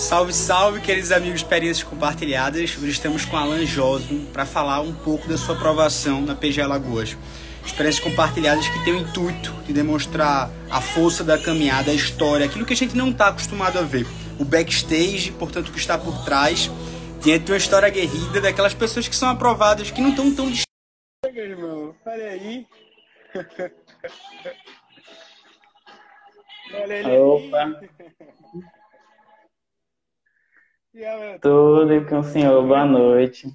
Salve, salve, queridos amigos Experiências Compartilhadas. Hoje estamos com Alan Josmo para falar um pouco da sua aprovação na PG Alagoas. Experiências compartilhadas que tem o intuito de demonstrar a força da caminhada, a história, aquilo que a gente não está acostumado a ver. O backstage, portanto, o que está por trás, diante de uma história aguerrida daquelas pessoas que são aprovadas, que não estão tão distantes. irmão, olha aí. olha ele Opa! Tudo com o senhor, boa noite.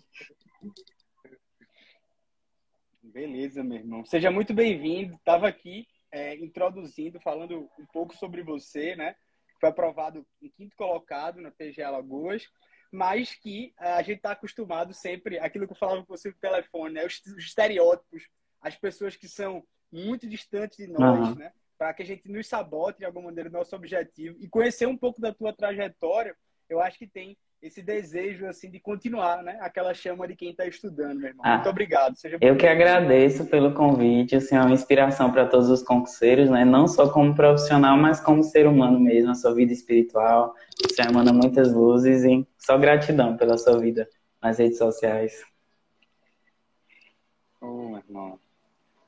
Beleza, meu irmão. Seja muito bem-vindo. Estava aqui é, introduzindo, falando um pouco sobre você, né? Foi aprovado em quinto colocado na PG Alagoas, mas que a gente está acostumado sempre, aquilo que eu falava com você no telefone, né? Os, os estereótipos, as pessoas que são muito distantes de nós, uhum. né? Para que a gente nos sabote de alguma maneira o nosso objetivo e conhecer um pouco da tua trajetória eu acho que tem esse desejo assim de continuar, né? Aquela chama de quem está estudando, meu irmão. Ah, muito obrigado. Seja eu que agradeço pelo convite, assim, é uma inspiração para todos os concurseiros, né? Não só como profissional, mas como ser humano mesmo, a sua vida espiritual. Você emana muitas luzes e só gratidão pela sua vida nas redes sociais. Oh, meu irmão.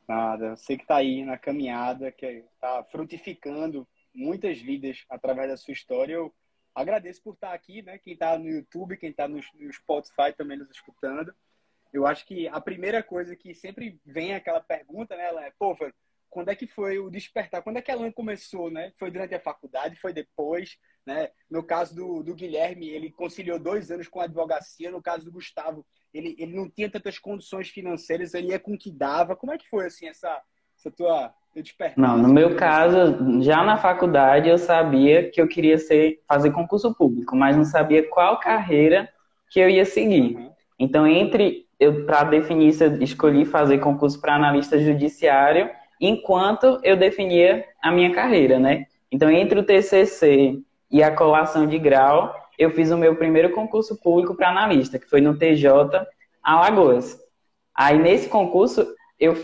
Nada, você que está aí na caminhada, que está frutificando muitas vidas através da sua história, eu agradeço por estar aqui, né? Quem está no YouTube, quem está no, Spotify também nos escutando. Eu acho que a primeira coisa que sempre vem aquela pergunta, né, ela é, pô, quando é que foi o despertar? Quando é que a Alan começou, né? Foi durante a faculdade? Foi depois? Né? No caso do, do Guilherme, ele conciliou dois anos com a advocacia. No caso do Gustavo, ele, ele não tinha tantas condições financeiras, ele ia com o que dava. Como é que foi, assim, essa, essa tua não, no meu caso, já na faculdade eu sabia que eu queria ser, fazer concurso público, mas não sabia qual carreira que eu ia seguir. Uhum. Então, entre eu para definir isso, eu escolhi fazer concurso para analista judiciário, enquanto eu definia a minha carreira, né? Então, entre o TCC e a colação de grau, eu fiz o meu primeiro concurso público para analista, que foi no TJ Alagoas. Aí, nesse concurso, eu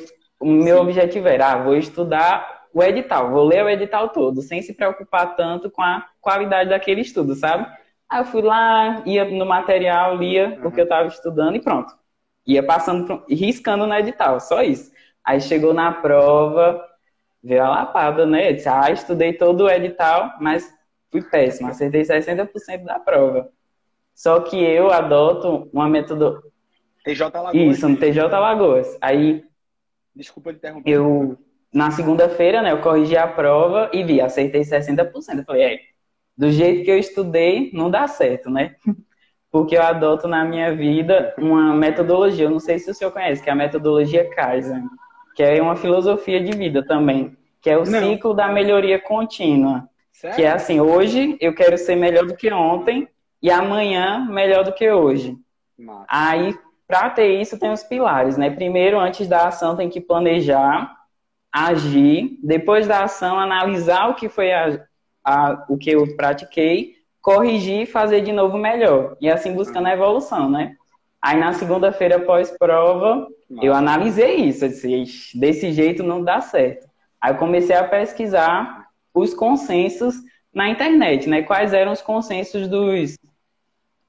o meu objetivo era, ah, vou estudar o edital, vou ler o edital todo, sem se preocupar tanto com a qualidade daquele estudo, sabe? Aí eu fui lá, ia no material, lia uhum. o que eu estava estudando e pronto. Ia passando, riscando no edital, só isso. Aí chegou na prova, veio a lapada, né? Eu disse, ah, estudei todo o edital, mas fui péssimo, acertei 60% da prova. Só que eu adoto uma metodologia. TJ Alagoas. Isso, no TJ Alagoas. Aí Desculpa interromper. Eu, na segunda-feira, né, eu corrigi a prova e vi, acertei 60%. Eu falei, é, do jeito que eu estudei, não dá certo, né? Porque eu adoto na minha vida uma metodologia, eu não sei se o senhor conhece, que é a metodologia Kaizen, que é uma filosofia de vida também, que é o não. ciclo da melhoria contínua. Sério? Que é assim, hoje eu quero ser melhor do que ontem e amanhã melhor do que hoje. Nossa. Aí para ter isso, tem os pilares, né? Primeiro, antes da ação, tem que planejar, agir, depois da ação, analisar o que foi a, a, o que eu pratiquei, corrigir e fazer de novo melhor. E assim buscando a evolução, né? Aí na segunda-feira pós-prova, eu analisei isso. Eu disse, desse jeito não dá certo. Aí eu comecei a pesquisar os consensos na internet, né? Quais eram os consensos dos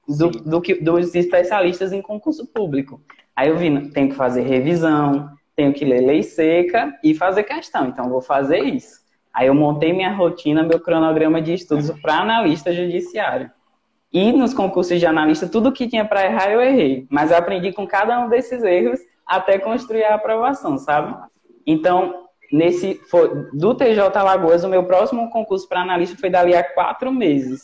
do, do que, dos especialistas em concurso público. Aí eu vi, tenho que fazer revisão, tenho que ler lei seca e fazer questão. Então, vou fazer isso. Aí eu montei minha rotina, meu cronograma de estudos para analista judiciário. E nos concursos de analista, tudo que tinha para errar, eu errei. Mas eu aprendi com cada um desses erros até construir a aprovação, sabe? Então, nesse foi, do TJ Alagoas, o meu próximo concurso para analista foi dali a quatro meses.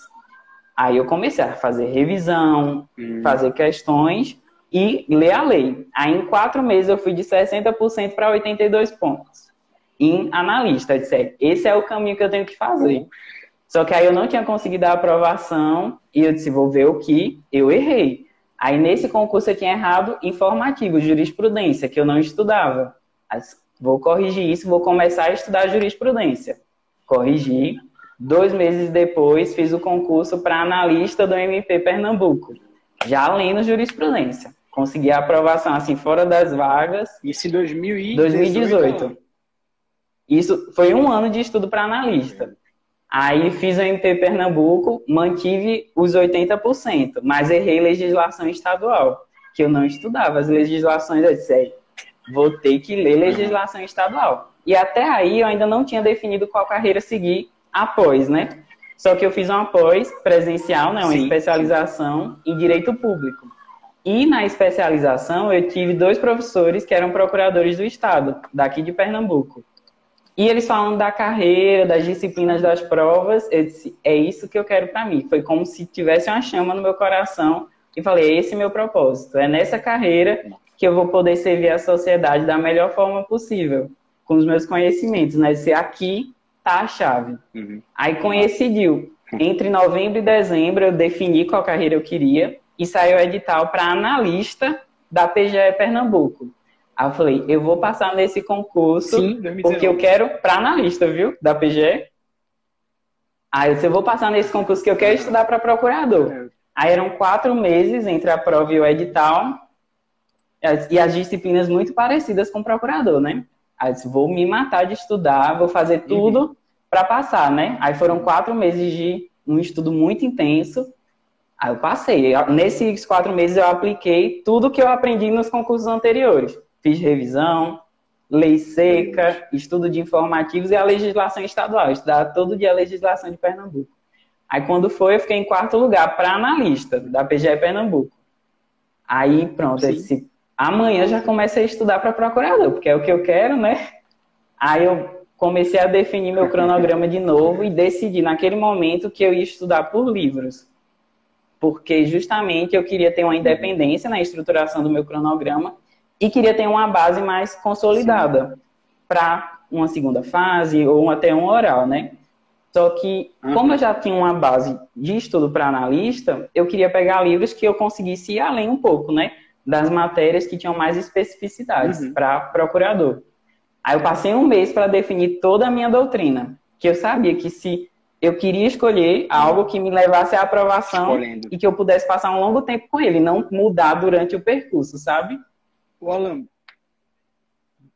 Aí eu comecei a fazer revisão, hum. fazer questões e ler a lei. Aí em quatro meses eu fui de 60% para 82 pontos. Em analista, eu disse, esse é o caminho que eu tenho que fazer. Só que aí eu não tinha conseguido a aprovação e eu disse, vou ver o que eu errei. Aí nesse concurso eu tinha errado informativo, jurisprudência, que eu não estudava. Mas vou corrigir isso, vou começar a estudar jurisprudência. Corrigi, Dois meses depois, fiz o concurso para analista do MP Pernambuco, já lendo jurisprudência. Consegui a aprovação, assim, fora das vagas. Isso em 2018. 2018. Isso foi um ano de estudo para analista. Aí fiz o MP Pernambuco, mantive os 80%, mas errei legislação estadual, que eu não estudava as legislações, eu disse, vou ter que ler legislação estadual. E até aí eu ainda não tinha definido qual carreira seguir após, né? Só que eu fiz uma pós presencial, né, uma Sim. especialização em direito público. E na especialização eu tive dois professores que eram procuradores do estado, daqui de Pernambuco. E eles falando da carreira, das disciplinas das provas, eu disse, é isso que eu quero para mim. Foi como se tivesse uma chama no meu coração e falei, é esse meu propósito. É nessa carreira que eu vou poder servir a sociedade da melhor forma possível, com os meus conhecimentos, né? Se aqui tá a chave. Uhum. Aí coincidiu. Entre novembro e dezembro eu defini qual carreira eu queria e saiu o edital para analista da PGE Pernambuco. Aí eu falei, eu vou passar nesse concurso Sim, porque eu quero para analista, viu? Da PGE. Aí eu disse, eu vou passar nesse concurso que eu quero estudar para procurador. É. Aí eram quatro meses entre a prova e o edital e as disciplinas muito parecidas com o procurador, né? Aí eu disse, vou me matar de estudar, vou fazer tudo uhum. para passar, né? Aí foram quatro meses de um estudo muito intenso. Aí eu passei. Nesses quatro meses eu apliquei tudo que eu aprendi nos concursos anteriores fiz revisão, lei seca, estudo de informativos e a legislação estadual. estudava todo dia a legislação de Pernambuco. Aí quando foi, eu fiquei em quarto lugar para analista da PGE Pernambuco. Aí pronto, eu disse, amanhã já comecei a estudar para procurador, porque é o que eu quero, né? Aí eu comecei a definir meu cronograma de novo e decidi naquele momento que eu ia estudar por livros. Porque justamente eu queria ter uma independência na estruturação do meu cronograma e queria ter uma base mais consolidada para uma segunda fase ou até um oral, né? Só que, uhum. como eu já tinha uma base de estudo para analista, eu queria pegar livros que eu conseguisse ir além um pouco, né? Das matérias que tinham mais especificidades uhum. para procurador. Aí eu passei um mês para definir toda a minha doutrina, que eu sabia que se eu queria escolher algo que me levasse à aprovação Escolhendo. e que eu pudesse passar um longo tempo com ele, não mudar durante o percurso, sabe? O Alan,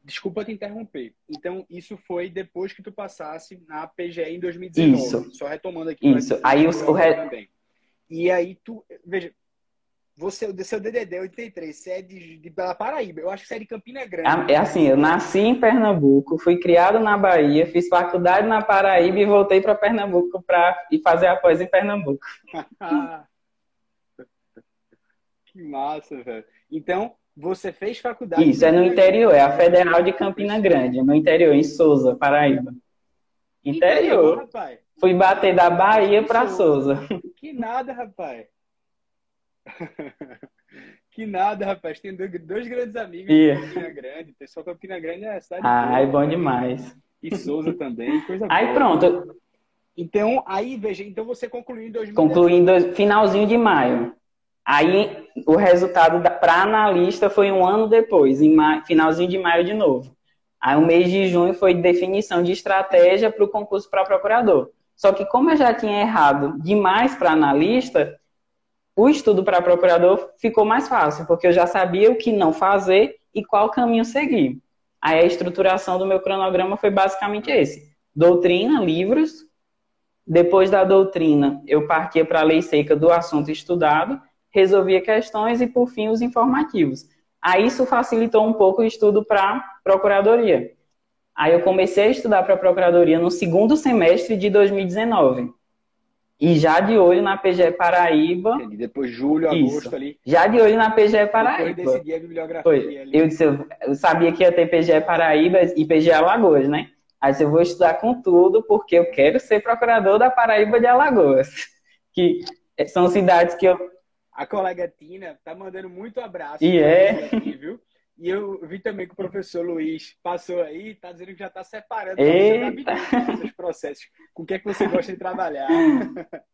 desculpa te interromper. Então, isso foi depois que tu passasse na PGE em 2019. Isso. Só retomando aqui. Isso. Aí o, o re... E aí tu, veja, você, o seu DDD 83, você é de, de Paraíba. Eu acho que você é de Campina Grande. Ah, é assim, eu nasci em Pernambuco, fui criado na Bahia, fiz faculdade na Paraíba e voltei para Pernambuco para ir fazer a pós em Pernambuco. que massa, velho. Então, você fez faculdade? Isso, é no interior, é a Federal de Campina Grande, no interior, em Souza, Paraíba. Interior. rapaz. Fui bater da Bahia para Souza. Que nada, rapaz. que nada, rapaz. Tem dois, grandes amigos yeah. de Campina Grande. Pessoal, Campina Grande é a cidade. Ah, é bom demais. E Souza também, coisa Aí boa. pronto. Então, aí, veja, então você concluiu em 2019. Concluí em finalzinho de maio. Aí o resultado para analista foi um ano depois, em maio, finalzinho de maio de novo. Aí o mês de junho foi definição de estratégia para o concurso para procurador. Só que como eu já tinha errado demais para analista, o estudo para procurador ficou mais fácil, porque eu já sabia o que não fazer e qual caminho seguir. Aí a estruturação do meu cronograma foi basicamente esse: doutrina, livros. Depois da doutrina, eu partia para a lei seca do assunto estudado resolvia questões e, por fim, os informativos. Aí isso facilitou um pouco o estudo para procuradoria. Aí eu comecei a estudar para procuradoria no segundo semestre de 2019. E já de olho na PGE Paraíba. Entendi. Depois julho, agosto isso. ali. Já de olho na PGE Paraíba. Depois bibliografia Foi. ali. Eu, disse, eu sabia que ia ter PGE Paraíba e PGE Alagoas, né? Aí eu vou estudar com tudo porque eu quero ser procurador da Paraíba de Alagoas. Que são cidades que eu a colega Tina tá mandando muito abraço. E é. Aqui, viu? E eu vi também que o professor Luiz passou aí, tá dizendo que já tá separando esses processos. Com o que é que você gosta de trabalhar?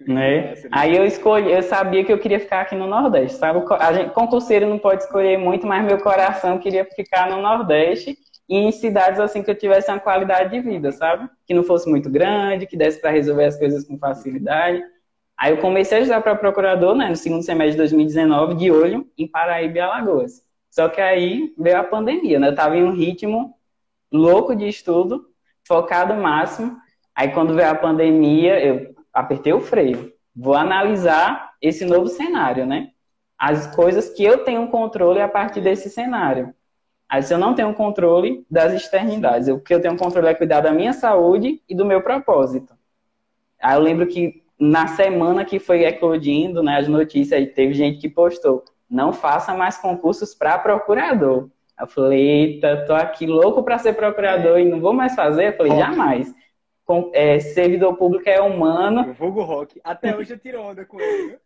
Né? Aí eu escolhi, eu sabia que eu queria ficar aqui no Nordeste, sabe? A gente, concurseiro não pode escolher muito, mas meu coração queria ficar no Nordeste e em cidades assim que eu tivesse uma qualidade de vida, sabe? Que não fosse muito grande, que desse para resolver as coisas com facilidade. Aí eu comecei a estudar para procurador, né, no segundo semestre de 2019, de olho em Paraíba e Alagoas. Só que aí veio a pandemia, né? Eu estava em um ritmo louco de estudo, focado máximo. Aí quando veio a pandemia, eu apertei o freio. Vou analisar esse novo cenário, né? As coisas que eu tenho controle a partir desse cenário. Aí se eu não tenho controle das externidades, o que eu tenho controle é cuidar da minha saúde e do meu propósito. Aí eu lembro que na semana que foi eclodindo, né, as notícias, aí teve gente que postou, não faça mais concursos para procurador. Eu falei, eita, tô aqui louco para ser procurador e não vou mais fazer. Eu falei, rock. jamais. Com, é, servidor público é humano. O Fogo Rock. Até hoje eu tiro onda com ele, viu?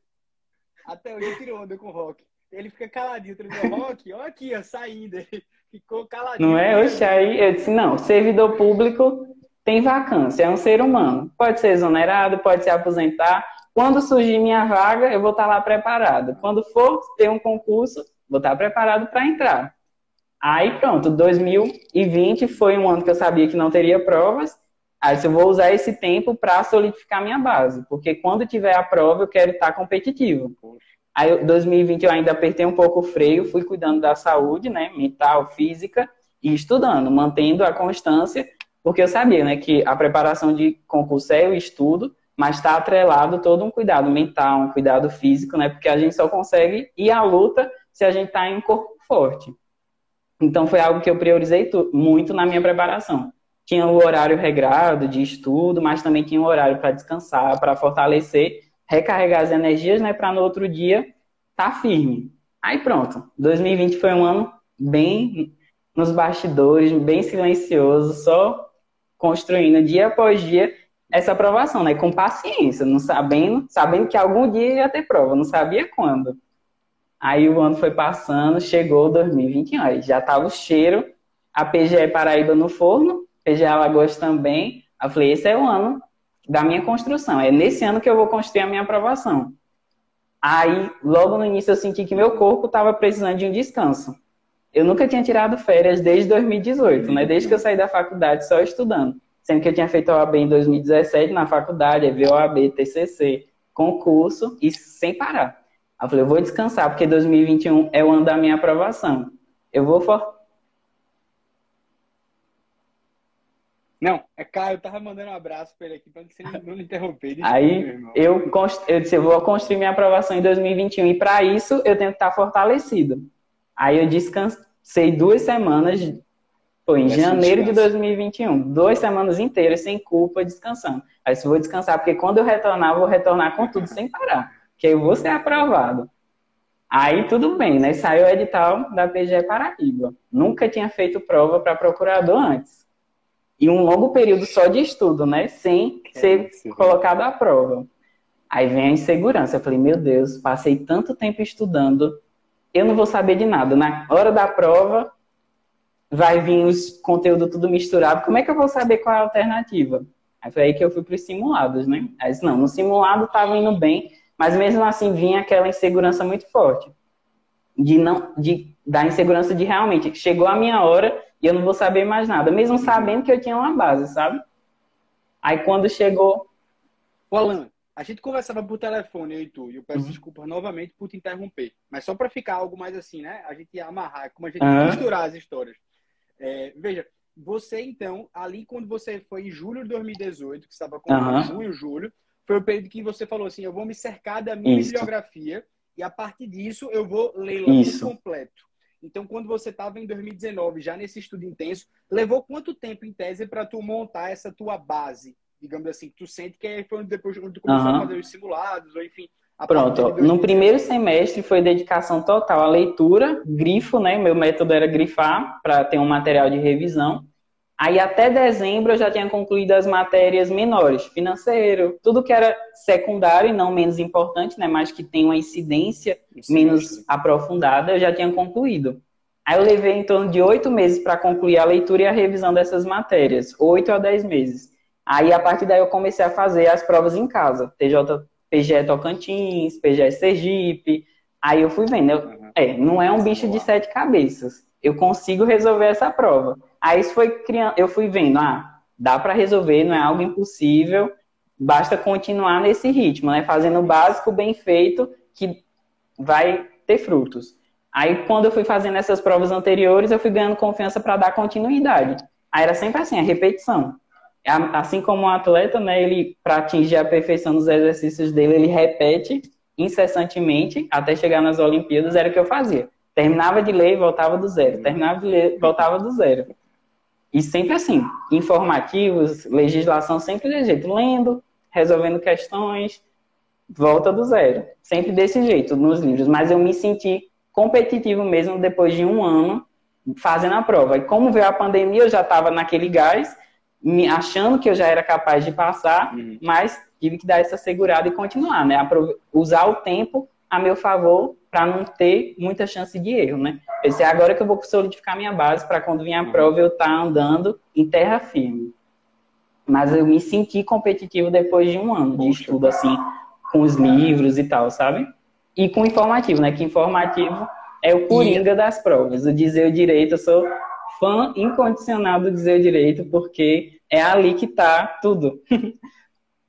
Até hoje eu tiro onda com o Rock. Ele fica caladinho, o Rock, olha aqui, saída. Ele ficou caladinho. Não é? Oxe, aí eu disse, não, servidor público tem vacância, é um ser humano. Pode ser exonerado, pode se aposentar. Quando surgir minha vaga, eu vou estar lá preparado. Quando for ter um concurso, vou estar preparado para entrar. Aí pronto, 2020 foi um ano que eu sabia que não teria provas. Aí eu vou usar esse tempo para solidificar minha base, porque quando tiver a prova eu quero estar competitivo. Aí 2020 eu ainda apertei um pouco o freio, fui cuidando da saúde, né, mental, física e estudando, mantendo a constância, porque eu sabia, né, que a preparação de concurso é o estudo, mas está atrelado todo um cuidado mental, um cuidado físico, né, porque a gente só consegue ir à luta se a gente está em um corpo forte. Então foi algo que eu priorizei muito na minha preparação. Tinha o horário regrado de estudo, mas também tinha o horário para descansar, para fortalecer, recarregar as energias, né, para no outro dia estar tá firme. Aí pronto, 2020 foi um ano bem nos bastidores, bem silencioso, só construindo dia após dia essa aprovação, né, com paciência, não sabendo, sabendo que algum dia ia ter prova, não sabia quando. Aí o ano foi passando, chegou 2021, aí já tava o cheiro, a PGE Paraíba no forno, PGE Alagoas também. Aí eu falei, esse é o ano da minha construção, é nesse ano que eu vou construir a minha aprovação. Aí, logo no início, eu senti que meu corpo estava precisando de um descanso. Eu nunca tinha tirado férias desde 2018, né? Desde que eu saí da faculdade só estudando. Sendo que eu tinha feito a OAB em 2017 na faculdade, OAB, TCC, concurso e sem parar. Aí eu falei, eu vou descansar, porque 2021 é o ano da minha aprovação. Eu vou for... Não, é Caio, eu tava mandando um abraço pra ele aqui pra você não me interromper. Desculpa, Aí eu, const... eu disse, eu vou construir minha aprovação em 2021 e para isso eu tenho que estar fortalecido. Aí eu descansei duas semanas, foi em janeiro de 2021, duas semanas inteiras sem culpa, descansando. Aí eu vou descansar, porque quando eu retornar, eu vou retornar com tudo sem parar que eu vou ser aprovado. Aí tudo bem, né? Saiu o edital da PGE Paraíba. Nunca tinha feito prova para procurador antes. E um longo período só de estudo, né? Sem ser colocado à prova. Aí vem a insegurança. Eu falei, meu Deus, passei tanto tempo estudando, eu não vou saber de nada. Na hora da prova, vai vir os conteúdos tudo misturado. Como é que eu vou saber qual é a alternativa? Aí foi aí que eu fui para os simulados, né? Aí disse, não, no simulado estava indo bem, mas mesmo assim vinha aquela insegurança muito forte. De não, de, da insegurança de realmente, chegou a minha hora e eu não vou saber mais nada, mesmo sabendo que eu tinha uma base, sabe? Aí quando chegou. Ô Alan, a gente conversava por telefone, eu e tu, e eu peço uhum. desculpas novamente por te interromper. Mas só para ficar algo mais assim, né? A gente amarrar, como a gente uhum. misturar as histórias. É, veja, você então, ali quando você foi em julho de 2018, que estava com uhum. junho, julho, foi o período que você falou assim: eu vou me cercar da minha Isso. bibliografia e a partir disso eu vou ler tudo completo. Então, quando você estava em 2019, já nesse estudo intenso, levou quanto tempo em tese para tu montar essa tua base, digamos assim, que tu sente que foi depois quando tu começou uhum. a fazer os simulados, ou enfim. Pronto, no primeiro semestre foi dedicação total à leitura, grifo, né? Meu método era grifar para ter um material de revisão. Aí até dezembro eu já tinha concluído as matérias menores, financeiro, tudo que era secundário e não menos importante, né, mas que tem uma incidência Isso menos aprofundada, eu já tinha concluído. Aí eu levei em torno de oito meses para concluir a leitura e a revisão dessas matérias, oito a dez meses. Aí a partir daí eu comecei a fazer as provas em casa, TJ, PGE Tocantins, PGE Sergipe. Aí eu fui vendo, eu, é, não é um bicho de sete cabeças. Eu consigo resolver essa prova. Aí isso foi criando, eu fui vendo, ah, dá para resolver, não é algo impossível, basta continuar nesse ritmo, né? Fazendo o básico bem feito que vai ter frutos. Aí quando eu fui fazendo essas provas anteriores, eu fui ganhando confiança para dar continuidade. Aí era sempre assim, a repetição. Assim como um atleta, né, ele para atingir a perfeição dos exercícios dele, ele repete incessantemente até chegar nas Olimpíadas, era o que eu fazia. Terminava de ler e voltava do zero. Terminava de ler, voltava do zero. E sempre assim, informativos, legislação sempre de jeito, lendo, resolvendo questões, volta do zero. Sempre desse jeito, nos livros. Mas eu me senti competitivo mesmo depois de um ano fazendo a prova. E como veio a pandemia, eu já estava naquele gás, me achando que eu já era capaz de passar, uhum. mas tive que dar essa segurada e continuar, né? Usar o tempo a meu favor para não ter muita chance de erro, né? Esse é agora que eu vou solidificar minha base para quando vir a uhum. prova eu estar tá andando em terra firme. Mas eu me senti competitivo depois de um ano de estudo, assim, com os livros e tal, sabe? E com informativo, né? Que informativo é o coringa das provas. O dizer o direito, eu sou fã incondicional do dizer direito, porque é ali que tá tudo.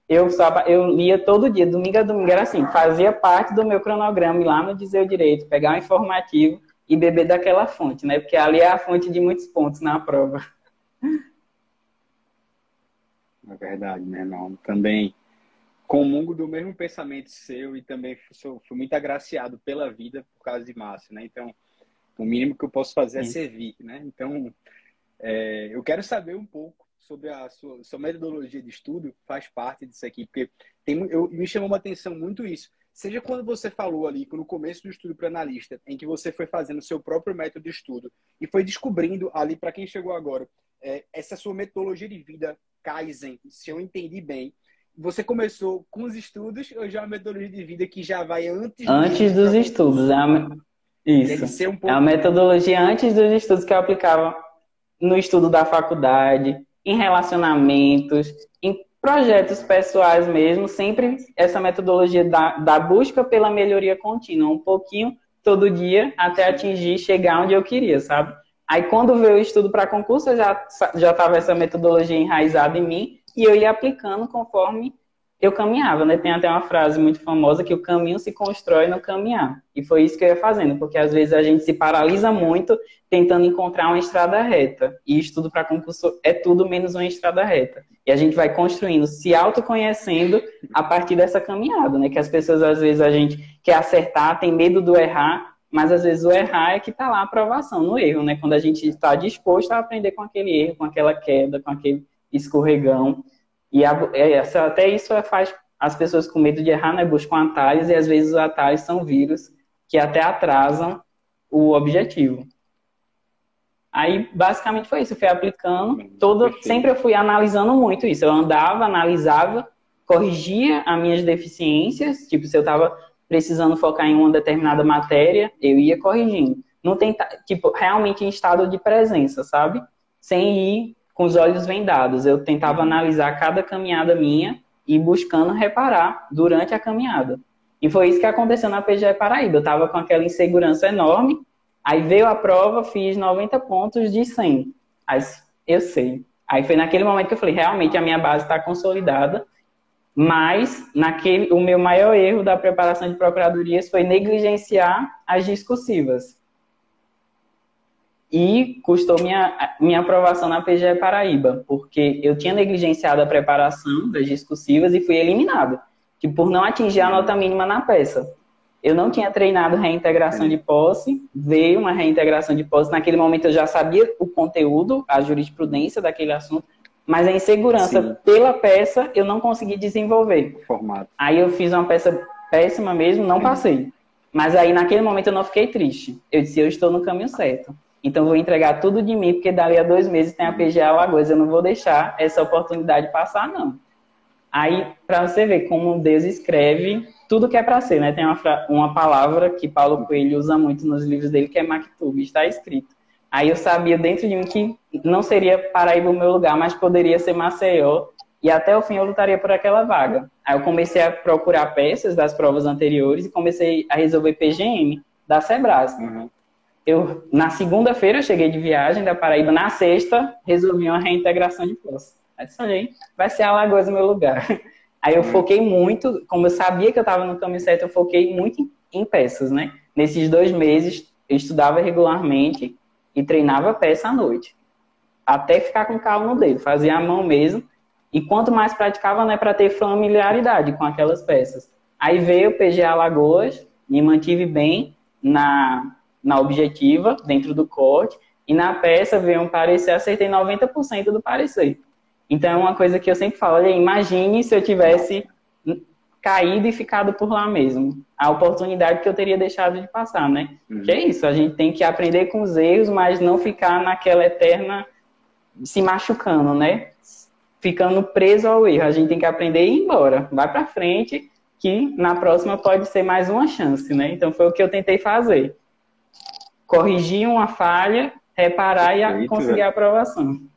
eu, só, eu lia todo dia, domingo a domingo, era assim, fazia parte do meu cronograma ir lá no dizer direito, pegar um informativo e beber daquela fonte, né? Porque ali é a fonte de muitos pontos na prova. É verdade, né, não? Também comungo do mesmo pensamento seu e também sou, fui muito agraciado pela vida por causa de Márcio, né? Então, o mínimo que eu posso fazer é servir, né? Então, é, eu quero saber um pouco sobre a sua, sua, metodologia de estudo, faz parte disso aqui, porque tem, eu, me chamou uma atenção muito isso. Seja quando você falou ali, no começo do estudo para analista, em que você foi fazendo o seu próprio método de estudo e foi descobrindo ali, para quem chegou agora, é, essa sua metodologia de vida, Kaizen, se eu entendi bem, você começou com os estudos ou já é uma metodologia de vida que já vai antes antes dos estudos é a... isso. Um é a metodologia antes dos estudos que eu aplicava no estudo da faculdade em relacionamentos em projetos pessoais mesmo. Sempre essa metodologia da, da busca pela melhoria contínua. Um pouquinho todo dia até atingir chegar onde eu queria sabe? Aí quando veio o estudo para concurso eu já já estava essa metodologia enraizada em mim e eu ia aplicando conforme eu caminhava, né? Tem até uma frase muito famosa que o caminho se constrói no caminhar. E foi isso que eu ia fazendo, porque às vezes a gente se paralisa muito tentando encontrar uma estrada reta. E estudo para concurso é tudo menos uma estrada reta. E a gente vai construindo, se autoconhecendo a partir dessa caminhada, né? Que as pessoas às vezes a gente quer acertar, tem medo do errar, mas às vezes o errar é que está lá a aprovação no erro, né? Quando a gente está disposto a aprender com aquele erro, com aquela queda, com aquele escorregão. E a, é, essa, até isso faz as pessoas com medo de errar, né, buscam atalhos e às vezes os atalhos são vírus que até atrasam o objetivo. Aí, basicamente foi isso, eu fui aplicando, todo, sempre eu fui analisando muito isso. Eu andava, analisava, corrigia as minhas deficiências, tipo, se eu estava precisando focar em uma determinada matéria, eu ia corrigindo. Não tentar, tipo, realmente em estado de presença, sabe? Sem ir com os olhos vendados. Eu tentava analisar cada caminhada minha e buscando reparar durante a caminhada. E foi isso que aconteceu na PGE Paraíba. Eu estava com aquela insegurança enorme, aí veio a prova, fiz 90 pontos de 100. Aí, eu sei. Aí foi naquele momento que eu falei, realmente a minha base está consolidada, mas naquele, o meu maior erro da preparação de procuradorias foi negligenciar as discursivas e custou minha, minha aprovação na PGE Paraíba, porque eu tinha negligenciado a preparação das discursivas e fui eliminado, que por não atingir a nota mínima na peça. Eu não tinha treinado reintegração de posse, veio uma reintegração de posse. Naquele momento eu já sabia o conteúdo, a jurisprudência daquele assunto, mas a insegurança Sim. pela peça eu não consegui desenvolver. Formato. Aí eu fiz uma peça péssima mesmo, não Sim. passei. Mas aí naquele momento eu não fiquei triste. Eu disse, eu estou no caminho certo. Então, vou entregar tudo de mim, porque dali a dois meses tem a PGA Alagoas. Eu não vou deixar essa oportunidade passar, não. Aí, para você ver como Deus escreve tudo que é para ser, né? Tem uma, uma palavra que Paulo Coelho usa muito nos livros dele, que é Maktub, está escrito. Aí eu sabia dentro de mim que não seria Paraíba o meu lugar, mas poderia ser Maceió. E até o fim eu lutaria por aquela vaga. Aí eu comecei a procurar peças das provas anteriores e comecei a resolver PGM da Sebras. Uhum eu na segunda-feira cheguei de viagem da Paraíba, na sexta resolvi uma reintegração de posse. Aí disse, vai ser Alagoas o meu lugar. Aí eu foquei muito, como eu sabia que eu estava no caminho certo, eu foquei muito em peças, né? Nesses dois meses, eu estudava regularmente e treinava peça à noite. Até ficar com calma no dedo. Fazia a mão mesmo. E quanto mais praticava, né, para ter familiaridade com aquelas peças. Aí veio o PGA Lagoas, me mantive bem na, na objetiva, dentro do corte, e na peça veio um parecer, acertei 90% do parecer. Então é uma coisa que eu sempre falo, olha, imagine se eu tivesse caído e ficado por lá mesmo. A oportunidade que eu teria deixado de passar, né? Uhum. Que é isso, a gente tem que aprender com os erros, mas não ficar naquela eterna se machucando, né? Ficando preso ao erro. A gente tem que aprender e ir embora. Vai para frente, que na próxima pode ser mais uma chance, né? Então foi o que eu tentei fazer. Corrigir uma falha, reparar Perfeito, e conseguir velho. a aprovação.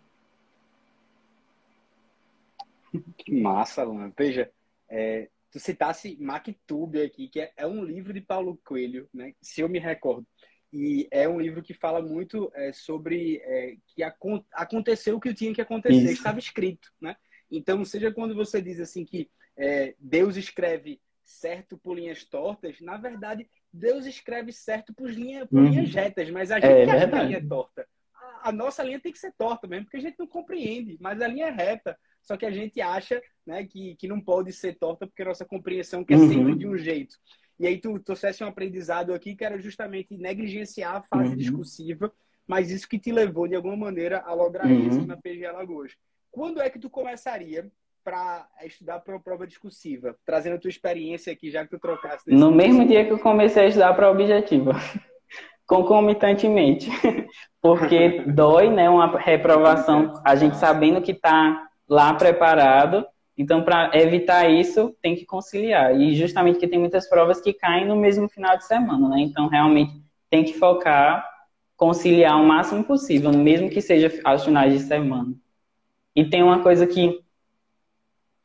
Que massa, Luan. Veja, é, tu citasse Mactube aqui, que é, é, um livro de Paulo Coelho, né? Se eu me recordo. E é um livro que fala muito é, sobre é, que aconteceu o que tinha que acontecer, Isso. estava escrito, né? Então, seja quando você diz assim que é, Deus escreve certo por linhas tortas, na verdade, Deus escreve certo por, linha, uhum. linhas retas, mas a é gente é, acha que a linha é torta. A, a, nossa linha tem que ser torta mesmo, porque a gente não compreende, mas a linha é reta. Só que a gente acha né, que, que não pode ser torta porque a nossa compreensão quer uhum. sempre de um jeito. E aí tu trouxesse um aprendizado aqui que era justamente negligenciar a fase uhum. discursiva, mas isso que te levou, de alguma maneira, a lograr uhum. isso na PG Alagoas. Quando é que tu começaria para estudar para a prova discursiva? Trazendo a tua experiência aqui, já que tu trocasse. No mesmo dia que eu comecei a estudar para a objetiva. Concomitantemente. Porque dói, né? Uma reprovação, a gente sabendo que está lá preparado. Então, para evitar isso, tem que conciliar. E justamente que tem muitas provas que caem no mesmo final de semana, né? Então, realmente, tem que focar, conciliar o máximo possível, mesmo que seja aos finais de semana. E tem uma coisa que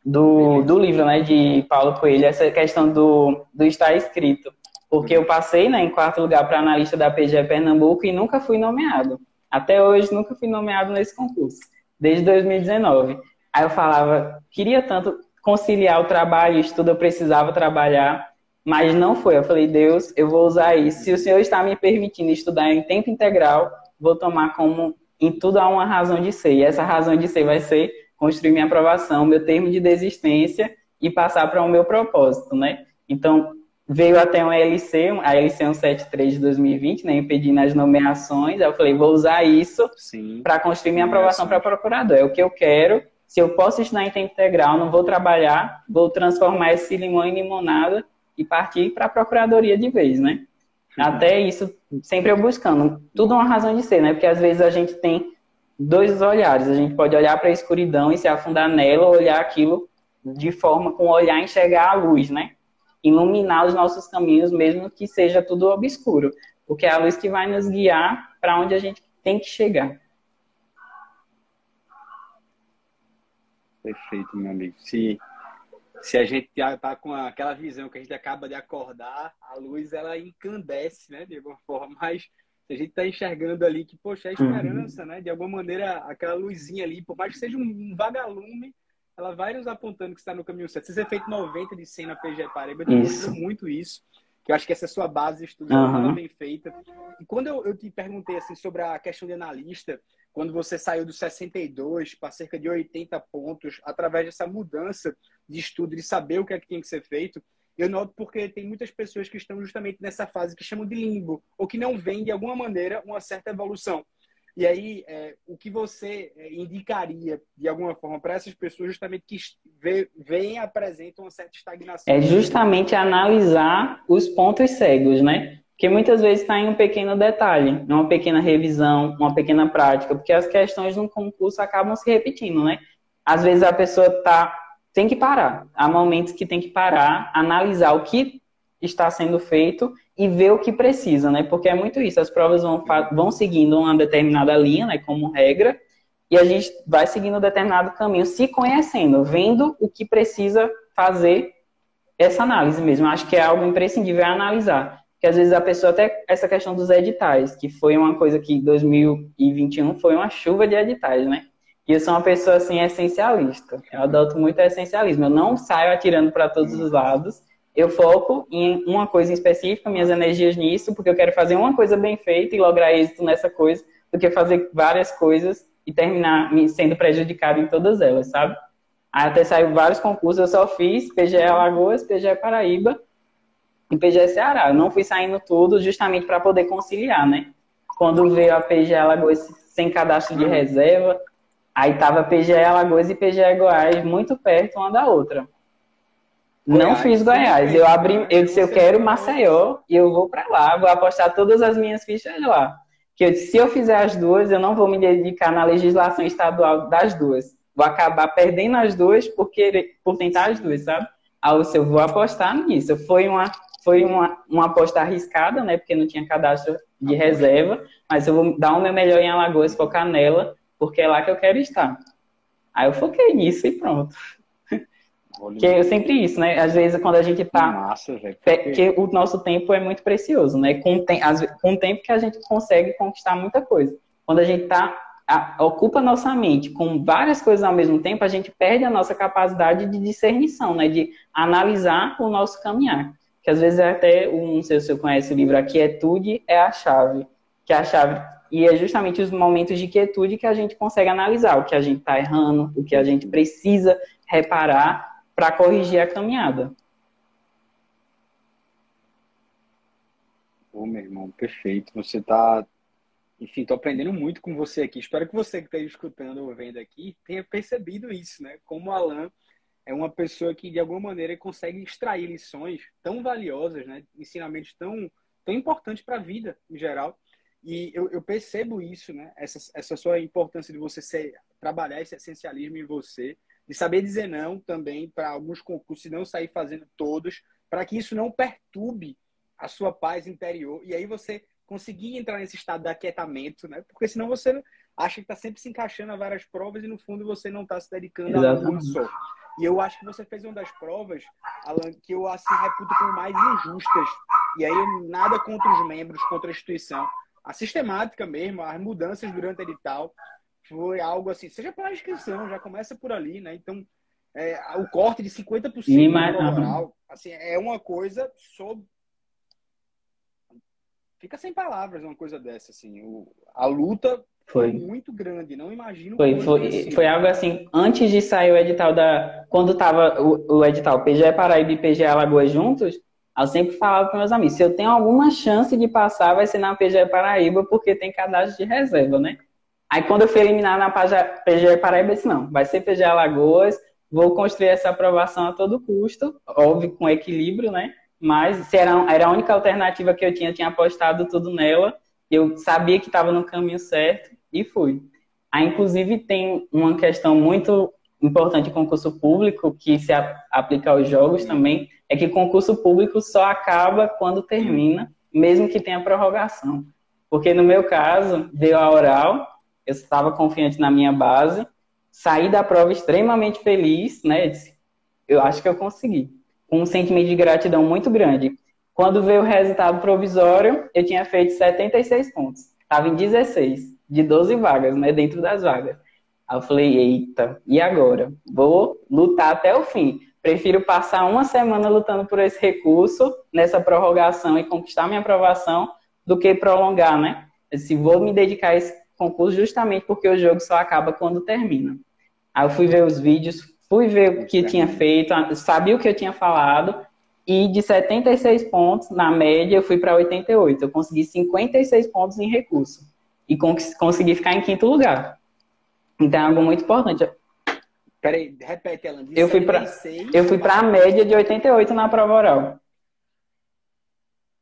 do, do livro, né, de Paulo Coelho, essa questão do, do estar escrito. Porque eu passei, né, em quarto lugar para analista da PGE Pernambuco e nunca fui nomeado. Até hoje, nunca fui nomeado nesse concurso, desde 2019. Aí eu falava, queria tanto conciliar o trabalho o estudo, eu precisava trabalhar, mas não foi. Eu falei, Deus, eu vou usar isso. Se o Senhor está me permitindo estudar em tempo integral, vou tomar como em tudo há uma razão de ser. E essa razão de ser vai ser construir minha aprovação, meu termo de desistência e passar para o meu propósito, né? Então, veio até um LC, a LC 173 de 2020, né, impedindo as nomeações. Eu falei, vou usar isso para construir minha aprovação para procurador. É o que eu quero. Se eu posso estudar em tempo integral, não vou trabalhar, vou transformar esse limão em limonada e partir para a procuradoria de vez, né? Até isso, sempre eu buscando. Tudo uma razão de ser, né? Porque às vezes a gente tem dois olhares. A gente pode olhar para a escuridão e se afundar nela, olhar aquilo de forma com olhar enxergar a luz, né? Iluminar os nossos caminhos, mesmo que seja tudo obscuro, porque é a luz que vai nos guiar para onde a gente tem que chegar. Perfeito, meu amigo. Se, se a gente tá com aquela visão que a gente acaba de acordar, a luz ela encandece, né, de alguma forma, mas a gente está enxergando ali que, poxa, é uhum. esperança, uhum. né? De alguma maneira, aquela luzinha ali, por mais que seja um vagalume, ela vai nos apontando que está no caminho certo. Esse efeito 90 de 100 na PG Paraíba, eu tenho muito isso. Que eu acho que essa é a sua base de estudo uhum. bem feita. E quando eu, eu, te perguntei assim sobre a questão de analista, quando você saiu dos 62 para cerca de 80 pontos, através dessa mudança de estudo, de saber o que é que tinha que ser feito, eu noto porque tem muitas pessoas que estão justamente nessa fase que chamam de limbo, ou que não veem, de alguma maneira, uma certa evolução. E aí, é, o que você é, indicaria, de alguma forma, para essas pessoas justamente que veem e apresentam uma certa estagnação? É justamente analisar os pontos cegos, né? Que muitas vezes está em um pequeno detalhe, uma pequena revisão, uma pequena prática, porque as questões no concurso acabam se repetindo, né? Às vezes a pessoa está tem que parar. Há momentos que tem que parar, analisar o que está sendo feito e ver o que precisa, né? Porque é muito isso. As provas vão, vão seguindo uma determinada linha, né? Como regra, e a gente vai seguindo um determinado caminho, se conhecendo, vendo o que precisa fazer essa análise mesmo. Acho que é algo imprescindível é analisar. Porque às vezes a pessoa, até essa questão dos editais, que foi uma coisa que 2021 foi uma chuva de editais, né? E eu sou uma pessoa assim essencialista. Eu adoto muito essencialismo. Eu não saio atirando para todos os lados. Eu foco em uma coisa em específica, minhas energias nisso, porque eu quero fazer uma coisa bem feita e lograr êxito nessa coisa, do que fazer várias coisas e terminar sendo prejudicado em todas elas, sabe? Aí até saiu vários concursos, eu só fiz PGE Alagoas, PGE Paraíba e PGE Ceará. Eu não fui saindo tudo justamente para poder conciliar, né? Quando veio a PGE Alagoas sem cadastro de reserva, aí tava PGE Alagoas e PGE Goiás muito perto uma da outra. Não fiz Goiás. Eu abri, eu disse, eu quero Maceió e eu vou para lá, vou apostar todas as minhas fichas lá. Que eu disse, se eu fizer as duas, eu não vou me dedicar na legislação estadual das duas. Vou acabar perdendo as duas por, querer, por tentar as duas, sabe? Aí eu vou apostar nisso. Foi uma, foi uma, uma aposta arriscada, né? Porque não tinha cadastro de reserva, mas eu vou dar o meu melhor em Alagoas, focar nela, porque é lá que eu quero estar. Aí eu foquei nisso e pronto. Que é sempre isso, né? Às vezes quando a gente tá. Massa, velho. Que o nosso tempo é muito precioso, né? Com, tem, com o tempo que a gente consegue conquistar muita coisa. Quando a gente tá. A, ocupa nossa mente com várias coisas ao mesmo tempo, a gente perde a nossa capacidade de discernição, né? De analisar o nosso caminhar. Que às vezes é até, não sei se você conhece o livro, A Quietude é a Chave. Que é a chave e é justamente os momentos de quietude que a gente consegue analisar o que a gente está errando, o que a gente precisa reparar para corrigir a caminhada. Ô, meu irmão, perfeito. Você está enfim, estou aprendendo muito com você aqui. Espero que você que está escutando ou vendo aqui tenha percebido isso, né? Como o Alan é uma pessoa que, de alguma maneira, consegue extrair lições tão valiosas, né? Ensinamentos tão, tão importantes para a vida, em geral. E eu, eu, percebo isso, né? Essa, essa sua importância de você ser, trabalhar esse essencialismo em você de saber dizer não também para alguns concursos e não sair fazendo todos, para que isso não perturbe a sua paz interior e aí você conseguir entrar nesse estado de aquietamento, né? Porque senão você acha que está sempre se encaixando a várias provas e no fundo você não está se dedicando Exatamente. a uma só. E eu acho que você fez uma das provas, Alan, que eu assim reputo como mais injustas. E aí nada contra os membros, contra a instituição. A sistemática mesmo, as mudanças durante o edital, foi algo assim, seja pela inscrição, já começa por ali, né? Então, é, o corte de 50% Sim, mas, no oral, assim, é uma coisa sobre... Fica sem palavras uma coisa dessa, assim. O, a luta foi. foi muito grande, não imagino. Foi, foi, assim. foi algo assim, antes de sair o edital da... Quando tava o, o edital PGE Paraíba e PGE Alagoas juntos, eu sempre falava para meus amigos, se eu tenho alguma chance de passar, vai ser na PGE Paraíba, porque tem cadastro de reserva, né? Aí quando eu fui eliminar na PGE Paraíba, eu disse, não, vai ser PGE Alagoas, vou construir essa aprovação a todo custo, óbvio, com equilíbrio, né? Mas era, era a única alternativa que eu tinha, eu tinha apostado tudo nela, eu sabia que estava no caminho certo e fui. Aí, inclusive, tem uma questão muito importante concurso público, que se aplica aos jogos também, é que concurso público só acaba quando termina, mesmo que tenha prorrogação. Porque no meu caso, deu a oral, eu estava confiante na minha base, saí da prova extremamente feliz, né? Eu acho que eu consegui, com um sentimento de gratidão muito grande. Quando veio o resultado provisório, eu tinha feito 76 pontos. Estava em 16, de 12 vagas, né? Dentro das vagas. Aí eu falei, eita, e agora? Vou lutar até o fim. Prefiro passar uma semana lutando por esse recurso, nessa prorrogação e conquistar minha aprovação, do que prolongar, né? Se vou me dedicar a esse concurso justamente porque o jogo só acaba quando termina. Aí eu fui ver os vídeos, fui ver o que tinha feito, sabia o que eu tinha falado, e de 76 pontos, na média, eu fui para 88. Eu consegui 56 pontos em recurso. E consegui ficar em quinto lugar. Então é algo muito importante. Peraí, repete, Alan. Eu fui para eu fui para a média de 88 na prova oral.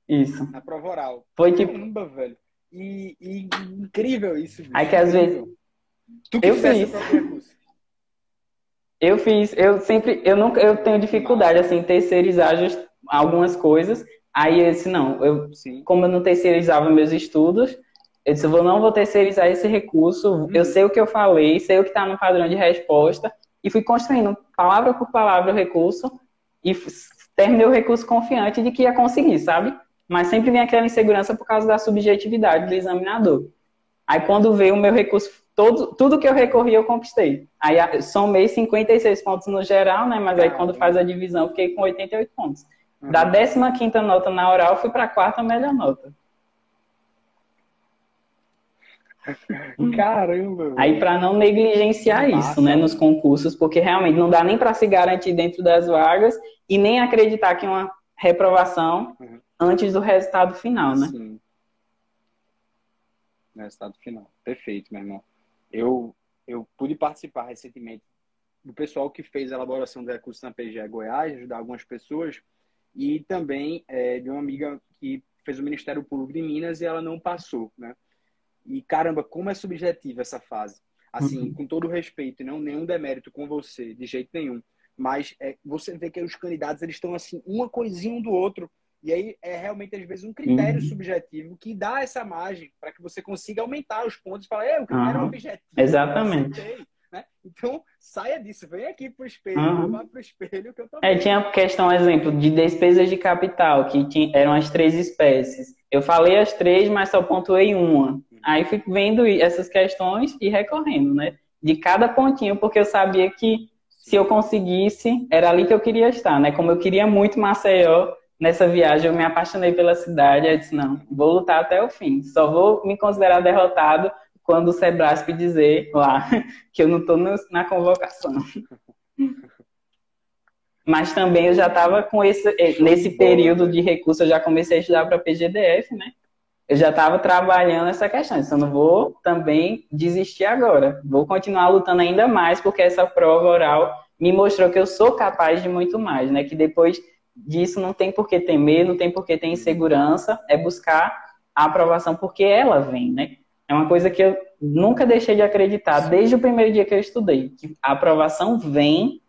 Isso. Na prova oral. Foi tipo. Caramba, velho. E, e incrível isso. Bicho. Aí que às vezes. Tu que eu fiz. Eu fiz, eu sempre, eu nunca, eu tenho dificuldade assim, terceirizar algumas coisas. Aí eu disse, não, eu, Sim. como eu não terceirizava meus estudos, eu disse, eu não vou terceirizar esse recurso, hum. eu sei o que eu falei, sei o que está no padrão de resposta, e fui construindo palavra por palavra o recurso, e terminei o recurso confiante de que ia conseguir, sabe? mas sempre vinha aquela insegurança por causa da subjetividade do examinador. Aí quando veio o meu recurso, todo, tudo que eu recorri eu conquistei. Aí somei 56 pontos no geral, né? Mas aí quando faz a divisão, fiquei com 88 pontos. Uhum. Da 15 nota na oral, fui para a quarta melhor nota. Caramba! Aí para não negligenciar isso, né, nos concursos, porque realmente não dá nem para se garantir dentro das vagas e nem acreditar que uma reprovação uhum. antes do resultado final, né? Sim. Resultado final. Perfeito, meu irmão. Eu eu pude participar recentemente do pessoal que fez a elaboração do recurso na PGE Goiás, ajudar algumas pessoas, e também é, de uma amiga que fez o Ministério Público de Minas e ela não passou, né? E caramba, como é subjetiva essa fase. Assim, uhum. com todo respeito, e não nenhum demérito com você, de jeito nenhum. Mas é, você vê que os candidatos eles estão assim, uma coisinha um do outro. E aí é realmente, às vezes, um critério uhum. subjetivo que dá essa margem para que você consiga aumentar os pontos e falar, é, o critério uhum. objetivo. Exatamente. Né? Então, saia disso, vem aqui pro espelho, uhum. vá pro espelho que eu tô É, tinha questão, exemplo, de despesas de capital, que tinha, eram as três espécies. Eu falei as três, mas só pontuei uma. Aí fico vendo essas questões e recorrendo, né? De cada pontinho, porque eu sabia que se eu conseguisse, era ali que eu queria estar, né? Como eu queria muito Maceió, nessa viagem eu me apaixonei pela cidade, eu disse, não, vou lutar até o fim. Só vou me considerar derrotado quando o Sebrasp dizer lá que eu não estou na convocação. Mas também eu já estava com esse eh, nesse período de recurso, eu já comecei a estudar para PGDF, né? Eu já estava trabalhando essa questão, então não vou também desistir agora. Vou continuar lutando ainda mais, porque essa prova oral me mostrou que eu sou capaz de muito mais, né? Que depois disso não tem por que temer, não tem por que ter insegurança, é buscar a aprovação porque ela vem, né? É uma coisa que eu nunca deixei de acreditar desde o primeiro dia que eu estudei, que a aprovação vem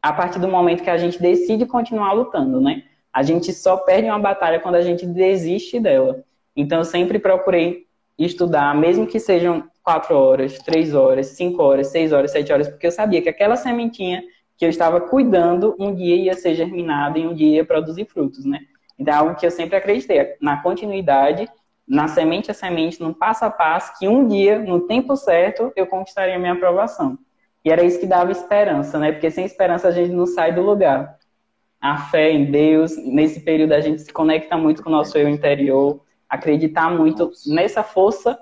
a partir do momento que a gente decide continuar lutando, né? A gente só perde uma batalha quando a gente desiste dela. Então eu sempre procurei estudar, mesmo que sejam quatro horas, três horas, cinco horas, seis horas, sete horas, porque eu sabia que aquela sementinha que eu estava cuidando um dia ia ser germinada e um dia ia produzir frutos, né? Então é algo que eu sempre acreditei, na continuidade na semente a semente, no passo a passo, que um dia, no tempo certo, eu conquistaria a minha aprovação. E era isso que dava esperança, né? Porque sem esperança a gente não sai do lugar. A fé em Deus, nesse período a gente se conecta muito com o nosso eu interior, acreditar muito nessa força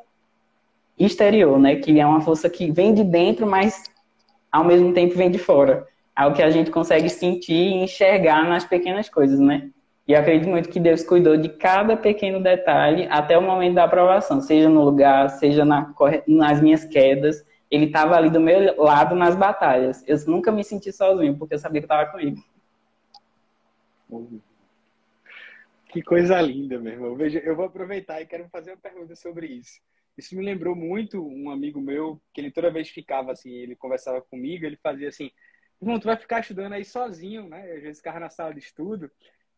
exterior, né? Que é uma força que vem de dentro, mas ao mesmo tempo vem de fora. É o que a gente consegue sentir e enxergar nas pequenas coisas, né? E acredito muito que Deus cuidou de cada pequeno detalhe até o momento da aprovação, seja no lugar, seja na, nas minhas quedas. Ele estava ali do meu lado nas batalhas. Eu nunca me senti sozinho, porque eu sabia que estava comigo. Que coisa linda, meu irmão. Veja, eu vou aproveitar e quero fazer uma pergunta sobre isso. Isso me lembrou muito um amigo meu, que ele toda vez ficava assim, ele conversava comigo, ele fazia assim, irmão, tu vai ficar estudando aí sozinho, né? Às vezes ficava na sala de estudo.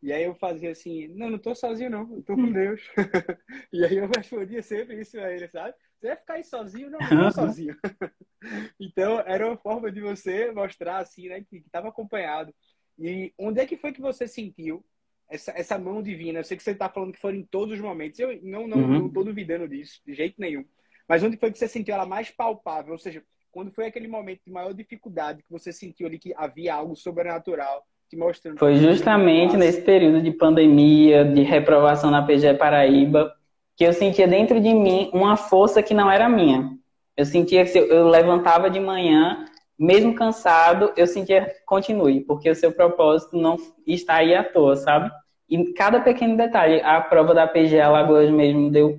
E aí eu fazia assim, não, não tô sozinho não, eu tô com Deus. e aí eu respondia sempre isso a ele, sabe? Você vai ficar aí sozinho? Não, não tô sozinho. então, era uma forma de você mostrar assim, né, que estava acompanhado. E onde é que foi que você sentiu essa, essa mão divina? Eu sei que você está falando que foram em todos os momentos. Eu não, não, uhum. tô duvidando disso, de jeito nenhum. Mas onde foi que você sentiu ela mais palpável? Ou seja, quando foi aquele momento de maior dificuldade que você sentiu ali que havia algo sobrenatural te mostrando. Foi justamente nesse período de pandemia, de reprovação na PGE Paraíba, que eu sentia dentro de mim uma força que não era minha. Eu sentia que eu levantava de manhã, mesmo cansado, eu sentia continue, porque o seu propósito não está aí à toa, sabe? E cada pequeno detalhe, a prova da PGE Alagoas mesmo deu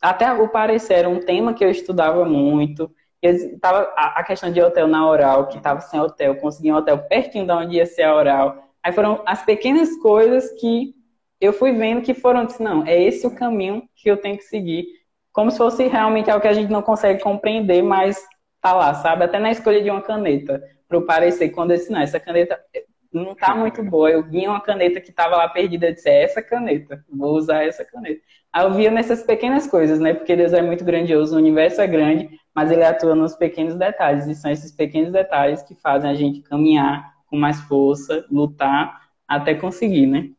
até o parecer era um tema que eu estudava muito, tava a, questão de hotel na oral, que estava sem hotel, consegui um hotel pertinho da onde ia ser a oral. Aí foram as pequenas coisas que eu fui vendo que foram, disse, não, é esse o caminho que eu tenho que seguir. Como se fosse realmente algo que a gente não consegue compreender, mas tá lá, sabe? Até na escolha de uma caneta, para parecer, quando eu disse, não, essa caneta não tá muito boa. Eu vi uma caneta que tava lá perdida, eu disse, é essa caneta, vou usar essa caneta. Aí eu via nessas pequenas coisas, né? Porque Deus é muito grandioso, o universo é grande, mas ele atua nos pequenos detalhes. E são esses pequenos detalhes que fazem a gente caminhar com mais força, lutar até conseguir, né?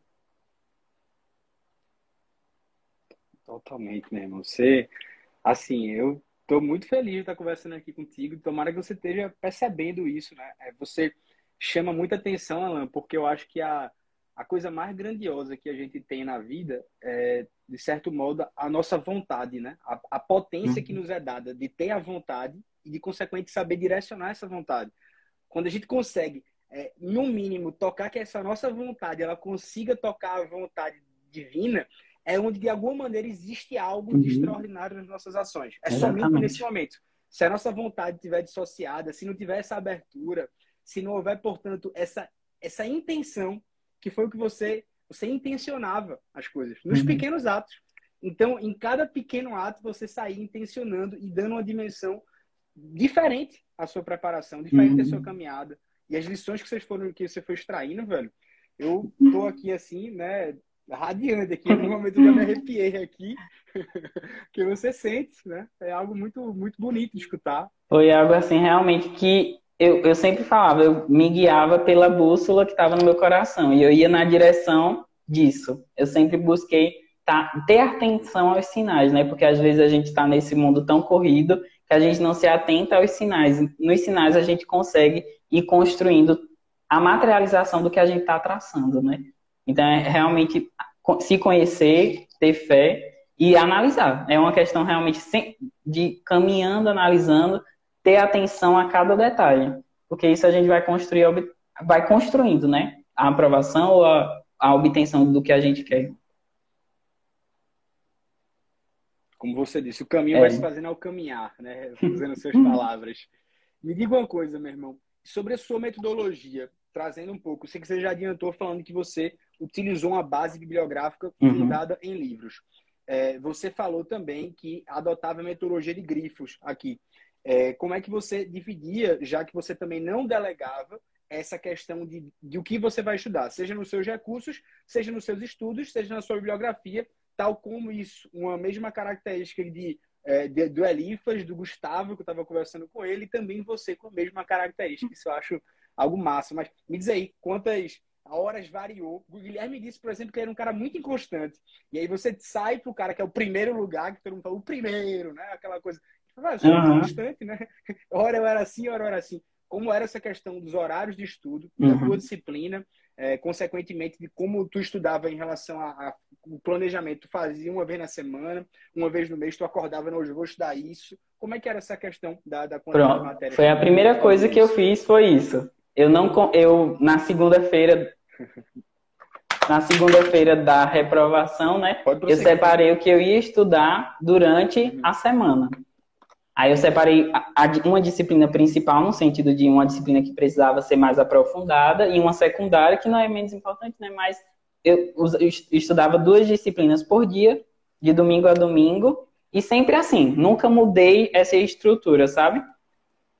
Totalmente, né, irmão? Você, assim, eu tô muito feliz de estar conversando aqui contigo. Tomara que você esteja percebendo isso, né? É, você chama muita atenção, Alan, porque eu acho que a, a coisa mais grandiosa que a gente tem na vida é, de certo modo, a nossa vontade, né? A, a potência uhum. que nos é dada de ter a vontade e de, consequente, saber direcionar essa vontade. Quando a gente consegue, é, no mínimo, tocar que essa nossa vontade, ela consiga tocar a vontade divina, é onde, de alguma maneira, existe algo uhum. de extraordinário nas nossas ações. É Exatamente. somente nesse momento. Se a nossa vontade estiver dissociada, se não tiver essa abertura, se não houver, portanto, essa, essa intenção, que foi o que você, você intencionava as coisas, nos uhum. pequenos atos. Então, em cada pequeno ato, você sair intencionando e dando uma dimensão diferente à sua preparação, diferente uhum. à sua caminhada. E as lições que vocês foram, que você foi extraindo, velho, eu tô aqui assim, né, radiante aqui, no momento eu me arrepiei aqui, que você sente, né? É algo muito, muito bonito de escutar. Foi algo assim, realmente, que eu, eu sempre falava, eu me guiava pela bússola que estava no meu coração, e eu ia na direção disso. Eu sempre busquei tá, ter atenção aos sinais, né? Porque às vezes a gente está nesse mundo tão corrido que a gente não se atenta aos sinais. Nos sinais a gente consegue ir construindo a materialização do que a gente está traçando, né? Então é realmente se conhecer, ter fé e analisar. É uma questão realmente de caminhando, analisando, ter atenção a cada detalhe, porque isso a gente vai construir, vai construindo, né? A aprovação ou a, a obtenção do que a gente quer. Como você disse, o caminho é. vai se fazendo ao caminhar, né? Usando suas palavras. Me diga uma coisa, meu irmão, sobre a sua metodologia, trazendo um pouco. Sei que você já adiantou falando que você utilizou uma base bibliográfica uhum. fundada uhum. em livros. É, você falou também que adotava a metodologia de grifos aqui. É, como é que você dividia, já que você também não delegava essa questão de, de o que você vai estudar, seja nos seus recursos, seja nos seus estudos, seja na sua bibliografia, tal como isso, uma mesma característica de, é, de do Elifas, do Gustavo, que eu estava conversando com ele, e também você com a mesma característica. Isso eu acho algo massa. Mas me diz aí, quantas horas variou? O Guilherme disse, por exemplo, que ele era um cara muito inconstante. E aí você sai para o cara que é o primeiro lugar, que todo mundo fala, o primeiro, né? Aquela coisa. Mas eu uhum. inconstante, né? Hora eu era assim, hora eu era assim. Como era essa questão dos horários de estudo, da uhum. tua disciplina, é, consequentemente de como tu estudava em relação ao planejamento, tu fazia uma vez na semana, uma vez no mês, tu acordava, não, hoje eu vou estudar isso. Como é que era essa questão da, da de matéria? Foi a primeira coisa que eu fiz, foi isso. Eu não, eu na segunda-feira, na segunda-feira da reprovação, né? Eu separei o que eu ia estudar durante uhum. a semana. Aí eu separei uma disciplina principal, no sentido de uma disciplina que precisava ser mais aprofundada, e uma secundária, que não é menos importante, né? Mas eu estudava duas disciplinas por dia, de domingo a domingo, e sempre assim, nunca mudei essa estrutura, sabe?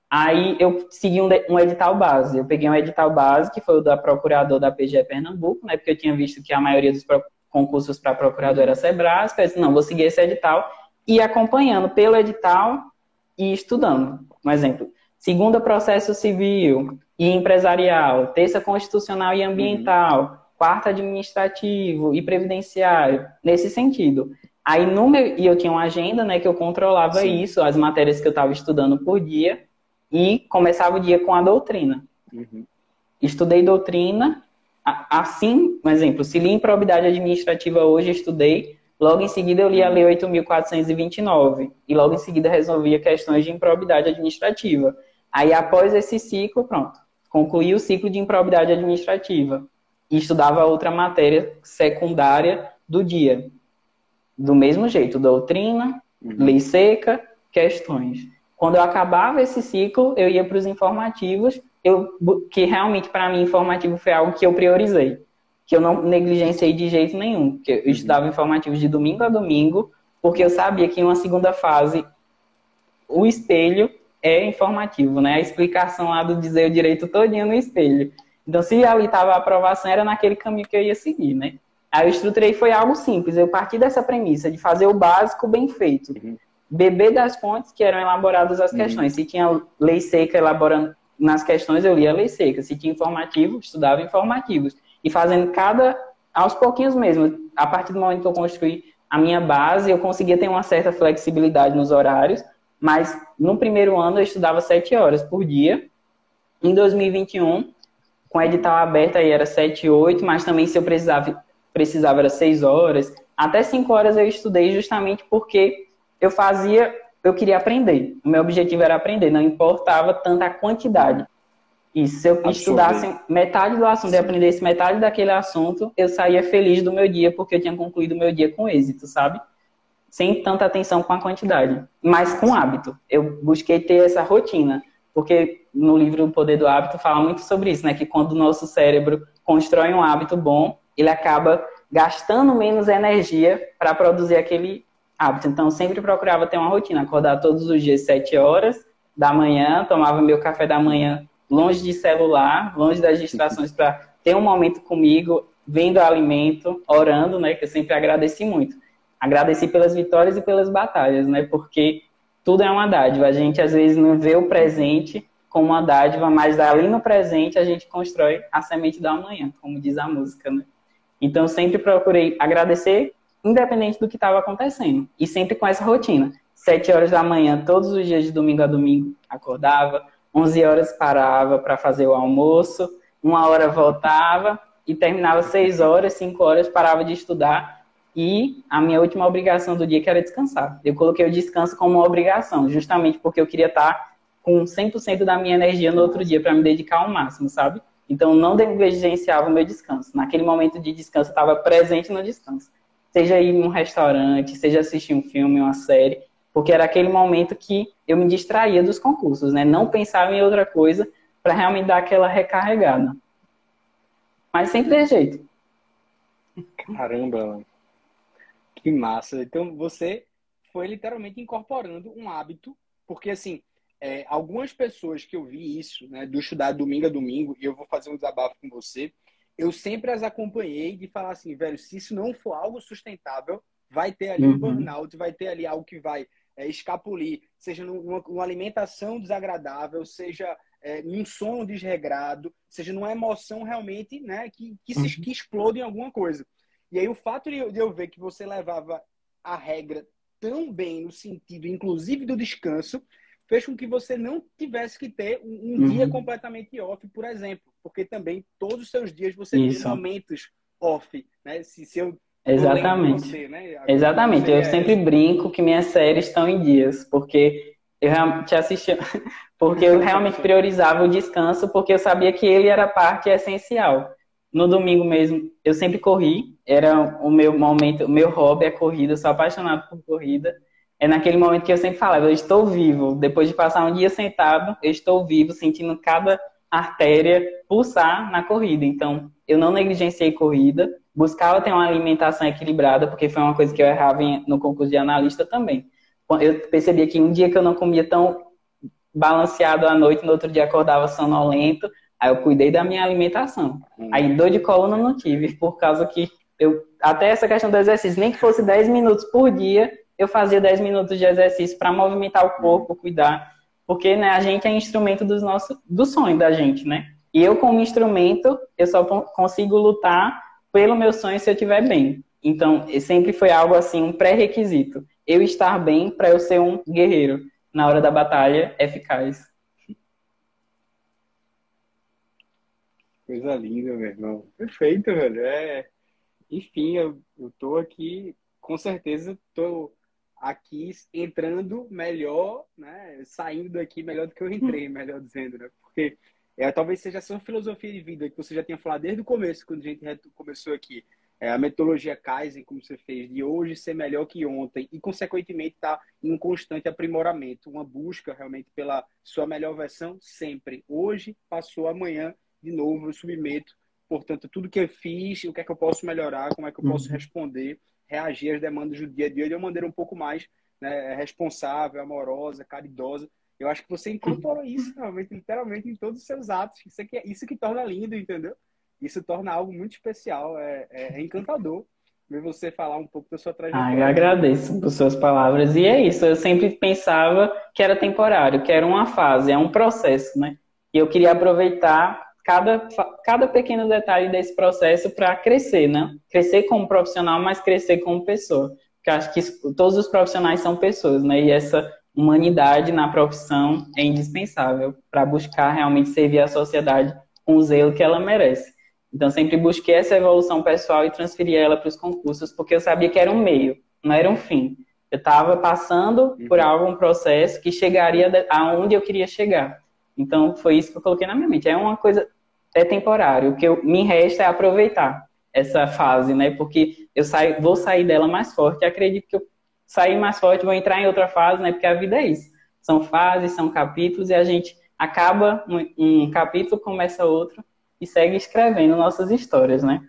Aí eu segui um, edital base. Eu peguei um edital base, que foi o da procurador da PGE Pernambuco, né? Porque eu tinha visto que a maioria dos concursos para procurador era Sebrasca. Eu disse, não, vou seguir esse edital. E acompanhando pelo edital e estudando. Um exemplo. Segunda, processo civil e empresarial. Terça, constitucional e ambiental. Uhum. Quarta, administrativo e previdenciário. Nesse sentido. Aí, no meu, e eu tinha uma agenda, né, que eu controlava Sim. isso, as matérias que eu estava estudando por dia e começava o dia com a doutrina. Uhum. Estudei doutrina, assim, um exemplo, se li improbidade administrativa hoje, estudei, logo em seguida eu li a Lei 8.429, e logo em seguida resolvia questões de improbidade administrativa. Aí, após esse ciclo, pronto, concluí o ciclo de improbidade administrativa e estudava outra matéria secundária do dia. Do mesmo jeito, doutrina, uhum. lei seca, questões. Quando eu acabava esse ciclo, eu ia para os informativos, eu, que realmente para mim informativo foi algo que eu priorizei, que eu não negligenciei de jeito nenhum, porque eu uhum. estudava informativos de domingo a domingo, porque eu sabia que em uma segunda fase o espelho é informativo, né? A explicação lá do dizer o direito todinho no espelho. Então, se ali estava a aprovação, era naquele caminho que eu ia seguir, né? Aí eu estruturei foi algo simples. Eu parti dessa premissa de fazer o básico bem feito. Uhum beber das fontes que eram elaboradas as uhum. questões. Se tinha lei seca elaborando nas questões, eu lia lei seca. Se tinha informativo, estudava informativos. E fazendo cada, aos pouquinhos mesmo. A partir do momento que eu construí a minha base, eu conseguia ter uma certa flexibilidade nos horários, mas no primeiro ano eu estudava sete horas por dia. Em 2021, com edital aberto aí era 7, 8, mas também se eu precisava, precisava era 6 horas. Até 5 horas eu estudei justamente porque eu fazia, eu queria aprender. O meu objetivo era aprender, não importava tanta quantidade. E se eu Absurdo. estudasse metade do assunto e aprendesse metade daquele assunto, eu saía feliz do meu dia, porque eu tinha concluído o meu dia com êxito, sabe? Sem tanta atenção com a quantidade, mas com hábito. Eu busquei ter essa rotina, porque no livro O Poder do Hábito fala muito sobre isso, né? Que quando o nosso cérebro constrói um hábito bom, ele acaba gastando menos energia para produzir aquele hábito. Então, sempre procurava ter uma rotina, acordar todos os dias sete horas da manhã, tomava meu café da manhã longe de celular, longe das distrações, para ter um momento comigo, vendo alimento, orando, né? Que eu sempre agradeci muito. Agradeci pelas vitórias e pelas batalhas, né? Porque tudo é uma dádiva. A gente às vezes não vê o presente como uma dádiva, mas ali no presente a gente constrói a semente da manhã, como diz a música, né? Então sempre procurei agradecer, independente do que estava acontecendo, e sempre com essa rotina. Sete horas da manhã, todos os dias de domingo a domingo, acordava, 11 horas parava para fazer o almoço, uma hora voltava e terminava 6 horas, 5 horas, parava de estudar e a minha última obrigação do dia que era descansar. Eu coloquei o descanso como uma obrigação, justamente porque eu queria estar com 100% da minha energia no outro dia para me dedicar ao máximo, sabe? Então não negligenciava o meu descanso. Naquele momento de descanso eu estava presente no descanso. Seja ir num restaurante, seja assistir um filme, uma série, porque era aquele momento que eu me distraía dos concursos, né? Não pensava em outra coisa para realmente dar aquela recarregada. Mas sempre tem jeito. Caramba, que massa. Então você foi literalmente incorporando um hábito, porque assim, é, algumas pessoas que eu vi isso, né, do estudar domingo a domingo, e eu vou fazer um desabafo com você, eu sempre as acompanhei de falar assim, velho, se isso não for algo sustentável, vai ter ali uhum. um burnout, vai ter ali algo que vai é, escapulir, seja numa, numa, alimentação desagradável, seja é, num sono desregrado, seja numa emoção realmente né, que, que, se, uhum. que explode em alguma coisa. E aí o fato de eu, de eu ver que você levava a regra tão bem no sentido, inclusive, do descanso, fez com que você não tivesse que ter um, um uhum. dia completamente off, por exemplo. Porque também todos os seus dias você Isso. tem momentos off. Né? Se, se eu Exatamente. Você, né? Exatamente. Eu sempre brinco que minhas séries estão em dias, porque eu te assisti, porque eu realmente priorizava o descanso, porque eu sabia que ele era parte essencial. No domingo mesmo, eu sempre corri, era o meu momento, o meu hobby é corrida, eu sou apaixonado por corrida. É naquele momento que eu sempre falava, eu estou vivo. Depois de passar um dia sentado, eu estou vivo, sentindo cada artéria pulsar na corrida. Então, eu não negligenciei corrida, buscava ter uma alimentação equilibrada, porque foi uma coisa que eu errava no concurso de analista também. Eu percebia que um dia que eu não comia tão balanceado à noite, no outro dia acordava sonolento, aí eu cuidei da minha alimentação. Hum. Aí dor de coluna não tive, por causa que eu, até essa questão do exercício, nem que fosse 10 minutos por dia, eu fazia 10 minutos de exercício para movimentar o corpo, cuidar, porque né, a gente é instrumento dos nossos, do sonho da gente, né? E eu, como instrumento, eu só consigo lutar pelo meu sonho se eu estiver bem. Então, sempre foi algo assim, um pré-requisito. Eu estar bem para eu ser um guerreiro na hora da batalha eficaz. Coisa linda, meu irmão. Perfeito, velho. É... Enfim, eu, eu tô aqui, com certeza, tô aqui entrando melhor, né? Saindo daqui melhor do que eu entrei, melhor dizendo, né? Porque é, talvez seja a sua filosofia de vida, que você já tinha falado desde o começo, quando a gente começou aqui. É, a metodologia Kaizen, como você fez, de hoje ser melhor que ontem, e, consequentemente, está em um constante aprimoramento, uma busca realmente pela sua melhor versão sempre. Hoje, passou, amanhã, de novo, eu submeto. Portanto, tudo que eu fiz, o que é que eu posso melhorar, como é que eu posso uhum. responder, reagir às demandas do dia a dia de uma maneira um pouco mais né, responsável, amorosa, caridosa, eu acho que você incorporou isso realmente, literalmente, em todos os seus atos. Isso que, isso que torna lindo, entendeu? Isso torna algo muito especial, é, é, é encantador ver você falar um pouco da sua trajetória. Ah, eu agradeço por suas palavras. E é isso, eu sempre pensava que era temporário, que era uma fase, é um processo, né? E eu queria aproveitar cada, cada pequeno detalhe desse processo para crescer, né? Crescer como profissional, mas crescer como pessoa. Porque acho que todos os profissionais são pessoas, né? E essa humanidade na profissão é indispensável para buscar realmente servir a sociedade com o zelo que ela merece. Então, sempre busquei essa evolução pessoal e transferi ela para os concursos, porque eu sabia que era um meio, não era um fim. Eu estava passando por uhum. algum processo que chegaria aonde eu queria chegar. Então, foi isso que eu coloquei na minha mente. É uma coisa, é temporário. O que eu, me resta é aproveitar essa fase, né? Porque eu saio, vou sair dela mais forte. acredito que eu sair mais forte, vou entrar em outra fase, né? Porque a vida é isso. São fases, são capítulos, e a gente acaba um, um capítulo, começa outro, e segue escrevendo nossas histórias, né?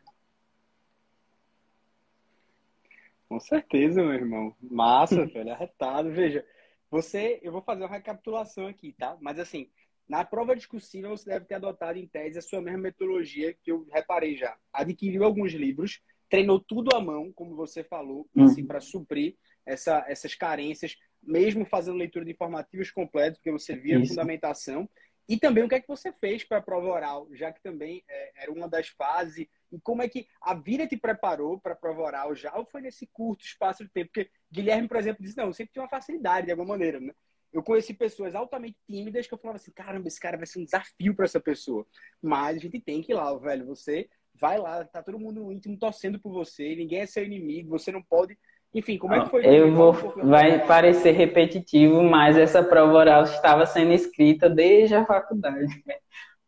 Com certeza, meu irmão. Massa, velho, arretado. Veja, você, eu vou fazer uma recapitulação aqui, tá? Mas assim, na prova discursiva você deve ter adotado em tese a sua mesma metodologia que eu reparei já. Adquiriu alguns livros, treinou tudo à mão, como você falou, uhum. assim, para suprir essa, essas carências, mesmo fazendo leitura de informativos completos, porque você via Isso. fundamentação. E também o que é que você fez para a prova oral, já que também é, era uma das fases. E como é que a vida te preparou para a prova oral já ou foi nesse curto espaço de tempo? Porque Guilherme, por exemplo, disse: não, eu sempre tinha uma facilidade de alguma maneira, né? Eu conheci pessoas altamente tímidas que eu falava assim: caramba, esse cara vai ser um desafio para essa pessoa. Mas a gente tem que ir lá, velho. Você vai lá, tá todo mundo íntimo torcendo por você, ninguém é seu inimigo, você não pode enfim, como é que foi? Eu vou, vai parecer repetitivo, mas essa prova oral estava sendo escrita desde a faculdade.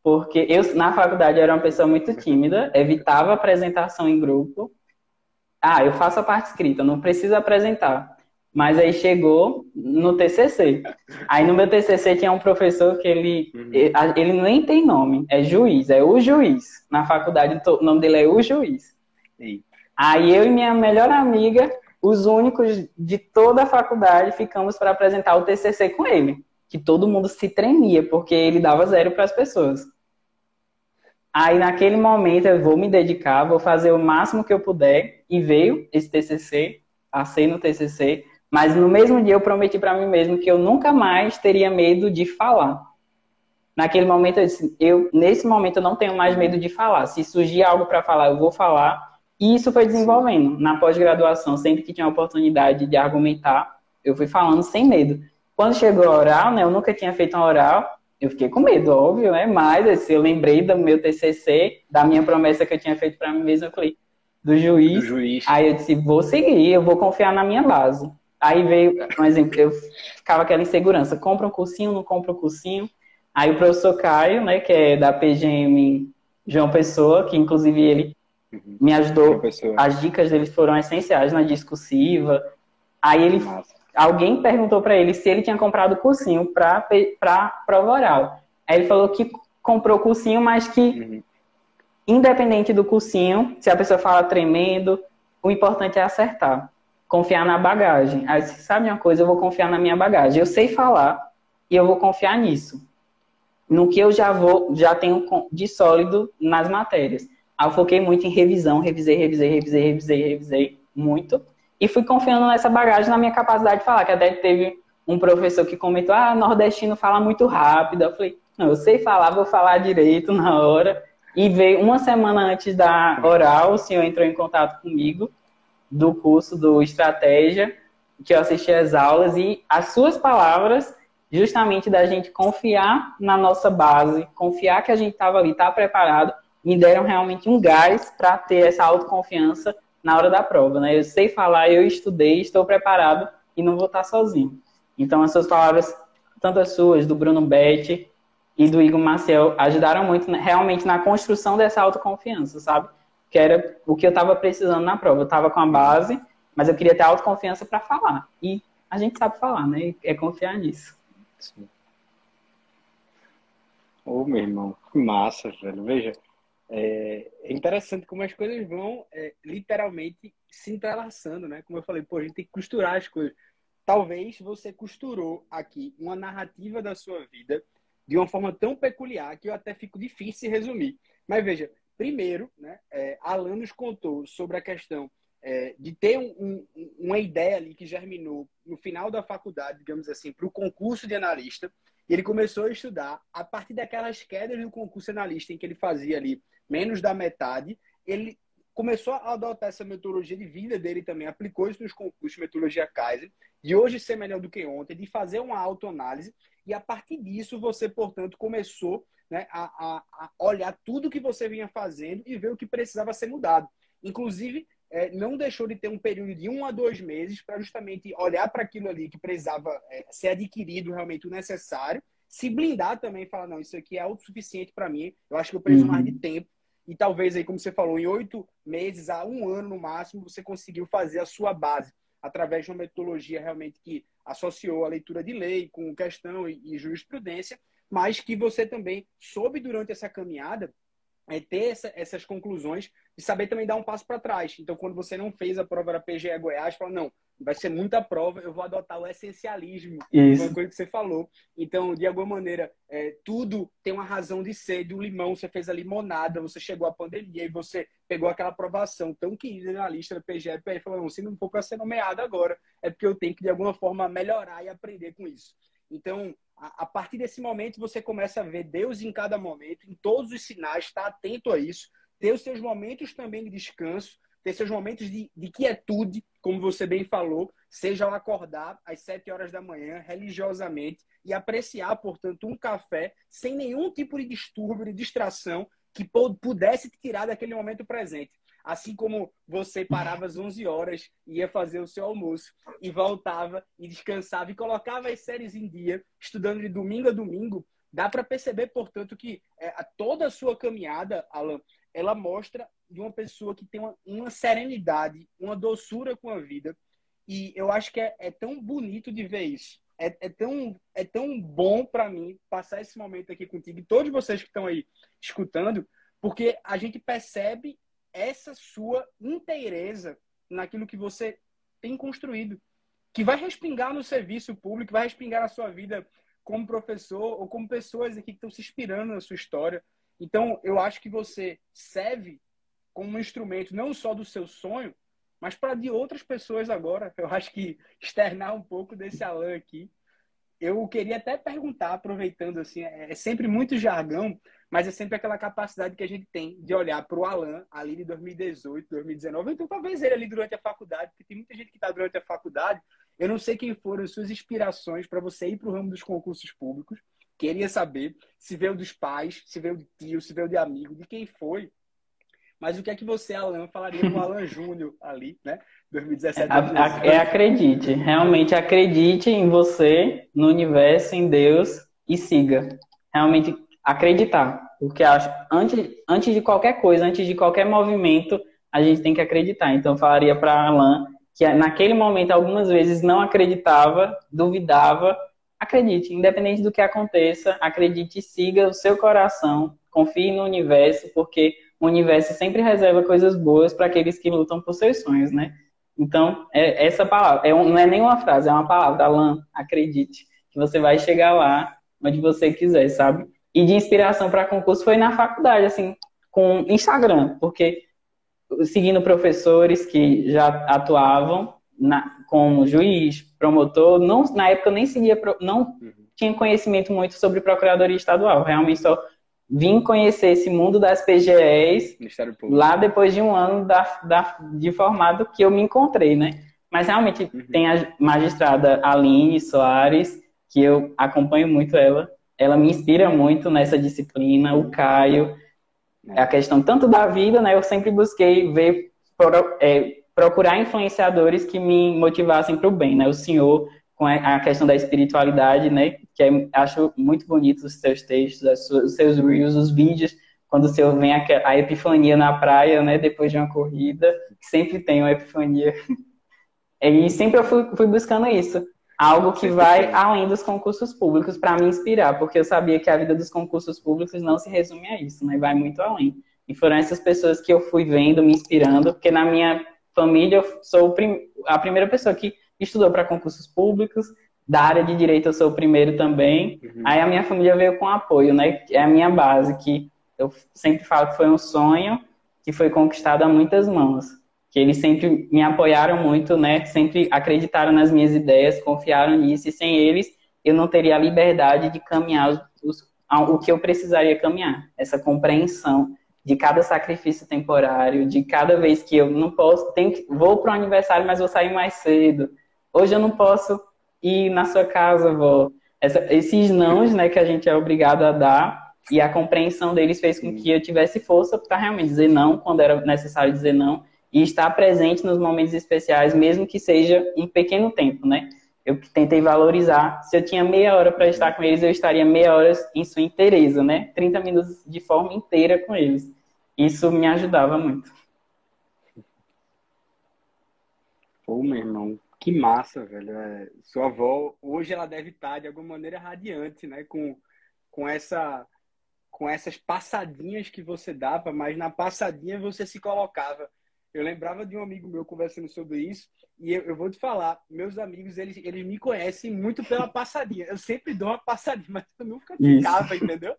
Porque eu, na faculdade, era uma pessoa muito tímida, evitava apresentação em grupo. Ah, eu faço a parte escrita, não preciso apresentar. Mas aí chegou no TCC. Aí no meu TCC tinha um professor que ele, uhum. ele nem tem nome, é juiz, é o juiz. Na faculdade o nome dele é o juiz. Aí eu e minha melhor amiga os únicos de toda a faculdade ficamos para apresentar o TCC com ele, que todo mundo se tremia, porque ele dava zero para as pessoas. Aí, naquele momento, eu vou me dedicar, vou fazer o máximo que eu puder, e veio esse TCC, passei no TCC, mas no mesmo dia eu prometi para mim mesmo que eu nunca mais teria medo de falar. Naquele momento eu disse, eu, nesse momento eu não tenho mais medo de falar. Se surgir algo para falar, eu vou falar e isso foi desenvolvendo. Na pós-graduação, sempre que tinha a oportunidade de argumentar, eu fui falando sem medo. Quando chegou a oral, né, eu nunca tinha feito uma oral, eu fiquei com medo, óbvio, né? Mas assim, eu lembrei do meu TCC, da minha promessa que eu tinha feito para mim mesmo, eu falei, do juiz. do juiz. Aí eu disse, vou seguir, eu vou confiar na minha base. Aí veio, um exemplo, eu ficava aquela insegurança, compra um cursinho, não compra um cursinho. Aí o professor Caio, né, que é da PGM João Pessoa, que inclusive ele Uhum. Me ajudou. As dicas dele foram essenciais na discursiva. Aí ele, Nossa. alguém perguntou para ele se ele tinha comprado o cursinho para para prova oral. Aí ele falou que comprou o cursinho, mas que uhum. independente do cursinho, se a pessoa fala tremendo, o importante é acertar. Confiar na bagagem. Aí, sabe uma coisa, eu vou confiar na minha bagagem. Eu sei falar e eu vou confiar nisso. No que eu já vou, já tenho de sólido nas matérias. Aí eu foquei muito em revisão, revisei, revisei, revisei, revisei, revisei muito. E fui confiando nessa bagagem na minha capacidade de falar, que até teve um professor que comentou, ah, nordestino fala muito rápido. Eu falei, não, eu sei falar, vou falar direito na hora. E veio uma semana antes da oral, o senhor entrou em contato comigo do curso do Estratégia, que eu assisti às aulas, e as suas palavras, justamente da gente confiar na nossa base, confiar que a gente estava ali, tá preparado, me deram realmente um gás para ter essa autoconfiança na hora da prova, né? Eu sei falar, eu estudei, estou preparado e não vou estar sozinho. Então, as suas palavras, tanto as suas, do Bruno Betti e do Igor Marcel, ajudaram muito né, realmente na construção dessa autoconfiança, sabe? Que era o que eu estava precisando na prova. Eu estava com a base, mas eu queria ter autoconfiança para falar. E a gente sabe falar, né? É confiar nisso. Sim. Ô, meu irmão, que massa, velho. Veja, é, é, interessante como as coisas vão é, literalmente se entrelaçando, né? Como eu falei, pô, a gente tem que costurar as coisas. Talvez você costurou aqui uma narrativa da sua vida de uma forma tão peculiar que eu até fico difícil de resumir. Mas veja, primeiro, né, é, Alan nos contou sobre a questão é, de ter um, um, uma ideia ali que germinou no final da faculdade, digamos assim, para o concurso de analista. E ele começou a estudar a partir daquelas quedas do concurso analista em que ele fazia ali menos da metade. Ele começou a adotar essa metodologia de vida dele também, aplicou isso nos concursos metodologia Kaiser, de hoje ser melhor do que ontem, de fazer uma autoanálise, e a partir disso você, portanto, começou né, a, a, a, olhar tudo que você vinha fazendo e ver o que precisava ser mudado. Inclusive, é, não deixou de ter um período de um a dois meses para justamente olhar para aquilo ali que precisava é, ser adquirido realmente o necessário, se blindar também e falar, não, isso aqui é autossuficiente para mim, eu acho que eu preciso uhum. mais de tempo. E talvez aí, como você falou, em oito meses a um ano no máximo, você conseguiu fazer a sua base através de uma metodologia realmente que associou a leitura de lei com questão e, e jurisprudência, mas que você também soube durante essa caminhada é, ter essa, essas conclusões e saber também dar um passo para trás. Então, quando você não fez a prova da PGE Goiás, fala, não, vai ser muita prova, eu vou adotar o essencialismo, Isso. uma coisa que você falou. Então, de alguma maneira, é, tudo tem uma razão de ser. Do limão, você fez a limonada, você chegou à pandemia e você pegou aquela aprovação tão querida na lista da PGE e falou, não, se não for para ser nomeado agora, é porque eu tenho que, de alguma forma, melhorar e aprender com isso. Então, a, partir desse momento, você começa a ver Deus em cada momento, em todos os sinais, estar tá atento a isso, ter os seus momentos também de descanso, ter seus momentos de, de quietude, como você bem falou, seja ao acordar às sete horas da manhã, religiosamente, e apreciar, portanto, um café sem nenhum tipo de distúrbio, de distração que pudesse te tirar daquele momento presente. Assim como você parava às 11 horas, ia fazer o seu almoço e voltava e descansava e colocava as séries em dia, estudando de domingo a domingo, dá para perceber, portanto, que é, toda a sua caminhada, Alan, ela mostra de uma pessoa que tem uma, uma serenidade, uma doçura com a vida. E eu acho que é, é tão bonito de ver isso. É, é, tão, é tão bom para mim passar esse momento aqui contigo e todos vocês que estão aí escutando, porque a gente percebe essa sua inteireza naquilo que você tem construído, que vai respingar no serviço público, vai respingar na sua vida como professor ou como pessoas aqui que estão se inspirando na sua história. Então, eu acho que você serve como um instrumento não só do seu sonho, mas para de outras pessoas agora. Eu acho que externar um pouco desse Alan aqui. Eu queria até perguntar, aproveitando assim, é, é sempre muito jargão, mas é sempre aquela capacidade que a gente tem de olhar para o Alan ali de 2018, 2019, então talvez ele ali durante a faculdade, porque tem muita gente que está durante a faculdade. Eu não sei quem foram as suas inspirações para você ir para o ramo dos concursos públicos. Queria saber se veio dos pais, se veio de tio, se veio de amigo, de quem foi. Mas o que é que você, Alan, falaria para o Alan Júnior ali, né? 2017. A, é, acredite, realmente acredite em você, no universo, em Deus e siga. Realmente acreditar. Porque acho, antes, antes de qualquer coisa, antes de qualquer movimento, a gente tem que acreditar. Então, eu falaria para Alan que naquele momento, algumas vezes, não acreditava, duvidava. Acredite, independente do que aconteça, acredite e siga o seu coração, confie no universo, porque o universo sempre reserva coisas boas para aqueles que lutam por seus sonhos, né? Então, é, essa palavra, é um, não é nem uma frase, é uma palavra, Alan, acredite, que você vai chegar lá onde você quiser, sabe? E de inspiração para concurso foi na faculdade, assim, com Instagram, porque seguindo professores que já atuavam na, como juiz, promotor, não, na época eu nem seguia, não uhum. tinha conhecimento muito sobre procuradoria estadual, realmente só vim conhecer esse mundo das PGEs lá depois de um ano da, da, de formado que eu me encontrei, né? Mas realmente uhum. tem a magistrada Aline Soares, que eu acompanho muito ela, ela me inspira muito nessa disciplina, o Caio, a questão tanto da vida, né? Eu sempre busquei ver, é, procurar influenciadores que me motivassem para o bem, né? O senhor com a questão da espiritualidade, né? Que é, acho muito bonito os seus textos, os seus reels, os vídeos, quando o senhor vem a, a epifania na praia, né? Depois de uma corrida, sempre tem uma epifania. E sempre eu fui, fui buscando isso algo que vai além dos concursos públicos para me inspirar, porque eu sabia que a vida dos concursos públicos não se resume a isso, né? Vai muito além. E foram essas pessoas que eu fui vendo, me inspirando, porque na minha família eu sou a primeira pessoa que estudou para concursos públicos, da área de direito eu sou o primeiro também. Uhum. Aí a minha família veio com apoio, né? É a minha base, que eu sempre falo que foi um sonho que foi conquistado a muitas mãos que eles sempre me apoiaram muito, né? Sempre acreditaram nas minhas ideias, confiaram nisso, e sem eles eu não teria a liberdade de caminhar os, o que eu precisaria caminhar. Essa compreensão de cada sacrifício temporário, de cada vez que eu não posso, tenho que, vou para o aniversário, mas vou sair mais cedo. Hoje eu não posso ir na sua casa, vou. Essa, esses nãos, né, que a gente é obrigado a dar, E a compreensão deles fez com que eu tivesse força para realmente dizer não quando era necessário dizer não e estar presente nos momentos especiais, mesmo que seja um pequeno tempo, né? Eu tentei valorizar. Se eu tinha meia hora para estar com eles, eu estaria meia hora em sua inteireza, né? 30 minutos de forma inteira com eles. Isso me ajudava muito. Pô, meu irmão, que massa, velho. É, sua avó, hoje ela deve estar de alguma maneira radiante, né? Com, com essa com essas passadinhas que você dava, mas na passadinha você se colocava. Eu lembrava de um amigo meu conversando sobre isso, e eu, eu, vou te falar, meus amigos, eles, eles me conhecem muito pela passadinha. Eu sempre dou uma passadinha, mas eu nunca ficava, isso. entendeu?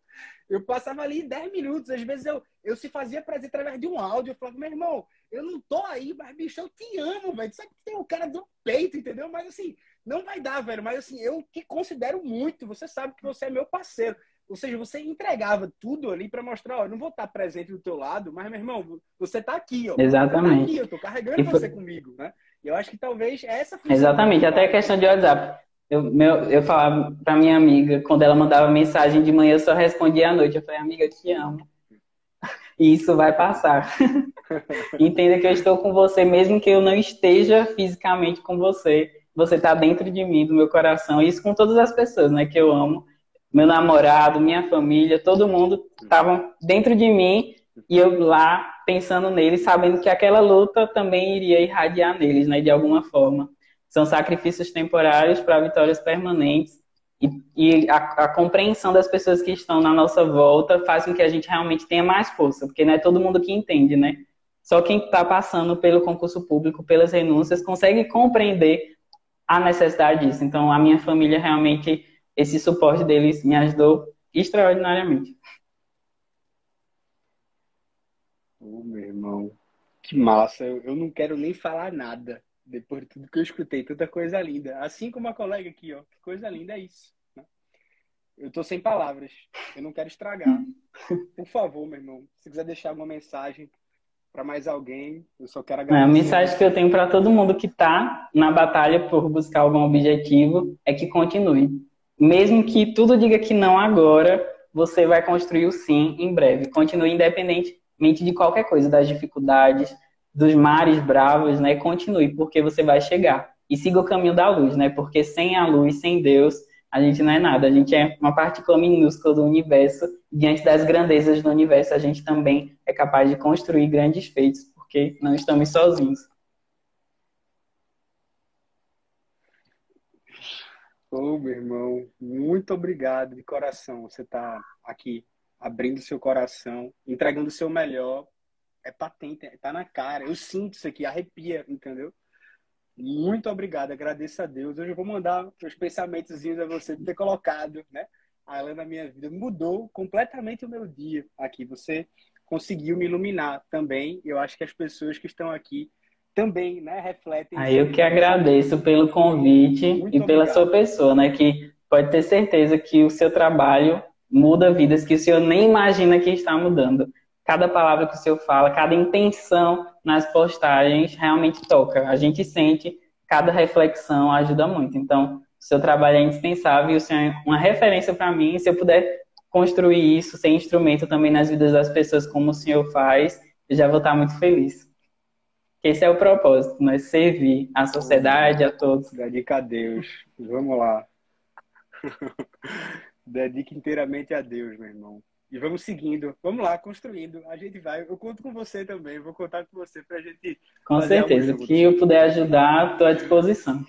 Eu passava ali 10 minutos, às vezes eu, eu se fazia prazer através de um áudio, eu falava, meu irmão, eu não tô aí, mas bicho, eu te amo, velho. Sabe que tem o cara do peito, entendeu? Mas assim, não vai dar, velho. Mas assim, eu te considero muito, você sabe que você é meu parceiro. Ou seja, você entregava tudo ali para mostrar, ó, eu não vou estar presente do teu lado, mas, meu irmão, você está aqui, ó. Exatamente. Tá aqui, eu tô carregando você comigo, né? E eu acho que talvez essa Exatamente, até a questão de WhatsApp. Eu, meu, eu falava pra minha amiga, quando ela mandava mensagem de manhã, eu só respondia à noite. Eu falei, amiga, eu te amo. E isso vai passar. Entenda que eu estou com você, mesmo que eu não esteja fisicamente com você. Você está dentro de mim, do meu coração. E isso com todas as pessoas, né, que eu amo meu namorado, minha família, todo mundo estavam dentro de mim e eu lá pensando neles, sabendo que aquela luta também iria irradiar neles, né, de alguma forma. São sacrifícios temporários para vitórias permanentes e, e a, a, compreensão das pessoas que estão na nossa volta faz com que a gente realmente tenha mais força, porque não é todo mundo que entende, né? Só quem está passando pelo concurso público, pelas renúncias, consegue compreender a necessidade disso. Então, a minha família realmente esse suporte deles me ajudou extraordinariamente. Oh, meu irmão, que massa. Eu, eu não quero nem falar nada depois de tudo que eu escutei, tanta coisa linda. Assim como a colega aqui, ó, que coisa linda é isso. Né? Eu tô sem palavras. Eu não quero estragar. Por favor, meu irmão, se quiser deixar alguma mensagem para mais alguém, eu só quero agradecer. A mensagem que eu tenho para todo mundo que está na batalha por buscar algum objetivo é que continue mesmo que tudo diga que não agora, você vai construir o sim em breve. Continue independentemente de qualquer coisa, das dificuldades, dos mares bravos, né? Continue, porque você vai chegar. E siga o caminho da luz, né? Porque sem a luz, sem Deus, a gente não é nada. A gente é uma partícula minúscula do universo. Diante das grandezas do universo, a gente também é capaz de construir grandes feitos, porque não estamos sozinhos. Ô, oh, meu irmão, muito obrigado de coração. Você está aqui abrindo seu coração, entregando o seu melhor. É patente, está na cara. Eu sinto isso aqui, arrepia, entendeu? Muito obrigado, agradeço a Deus. Hoje eu vou mandar os pensamentos a você ter colocado, né? A ela na minha vida mudou completamente o meu dia aqui. Você conseguiu me iluminar também. Eu acho que as pessoas que estão aqui também né, refletem. Aí eu que agradeço pelo convite Muito e pela obrigado. sua pessoa, né? Que pode ter certeza que o seu trabalho muda vidas que o senhor nem imagina que está mudando. Cada palavra que o senhor fala, cada intenção nas postagens realmente toca. A gente sente, cada reflexão ajuda muito. Então, o seu trabalho é indispensável e o senhor é uma referência para mim. Se eu puder construir isso, ser instrumento também nas vidas das pessoas como o senhor faz, eu já vou estar muito feliz. Esse é o propósito, né? Servir a sociedade, a todos. Dedica a Deus. Vamos lá. Dedique inteiramente a Deus, meu irmão. E vamos seguindo. Vamos lá, construindo. A gente vai. Eu conto com você também. Vou contar com você para a gente. Com certeza. O que eu puder ajudar, estou à disposição.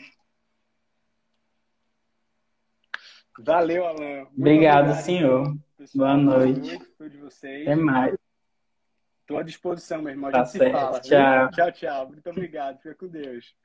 Valeu, Alan. Obrigado, obrigado, senhor. Pessoal, Boa noite. noite Até mais. Estou à disposição, meu irmão. A tá gente certo. se fala. Tchau. Tchau, tchau. Muito obrigado. Fica com Deus.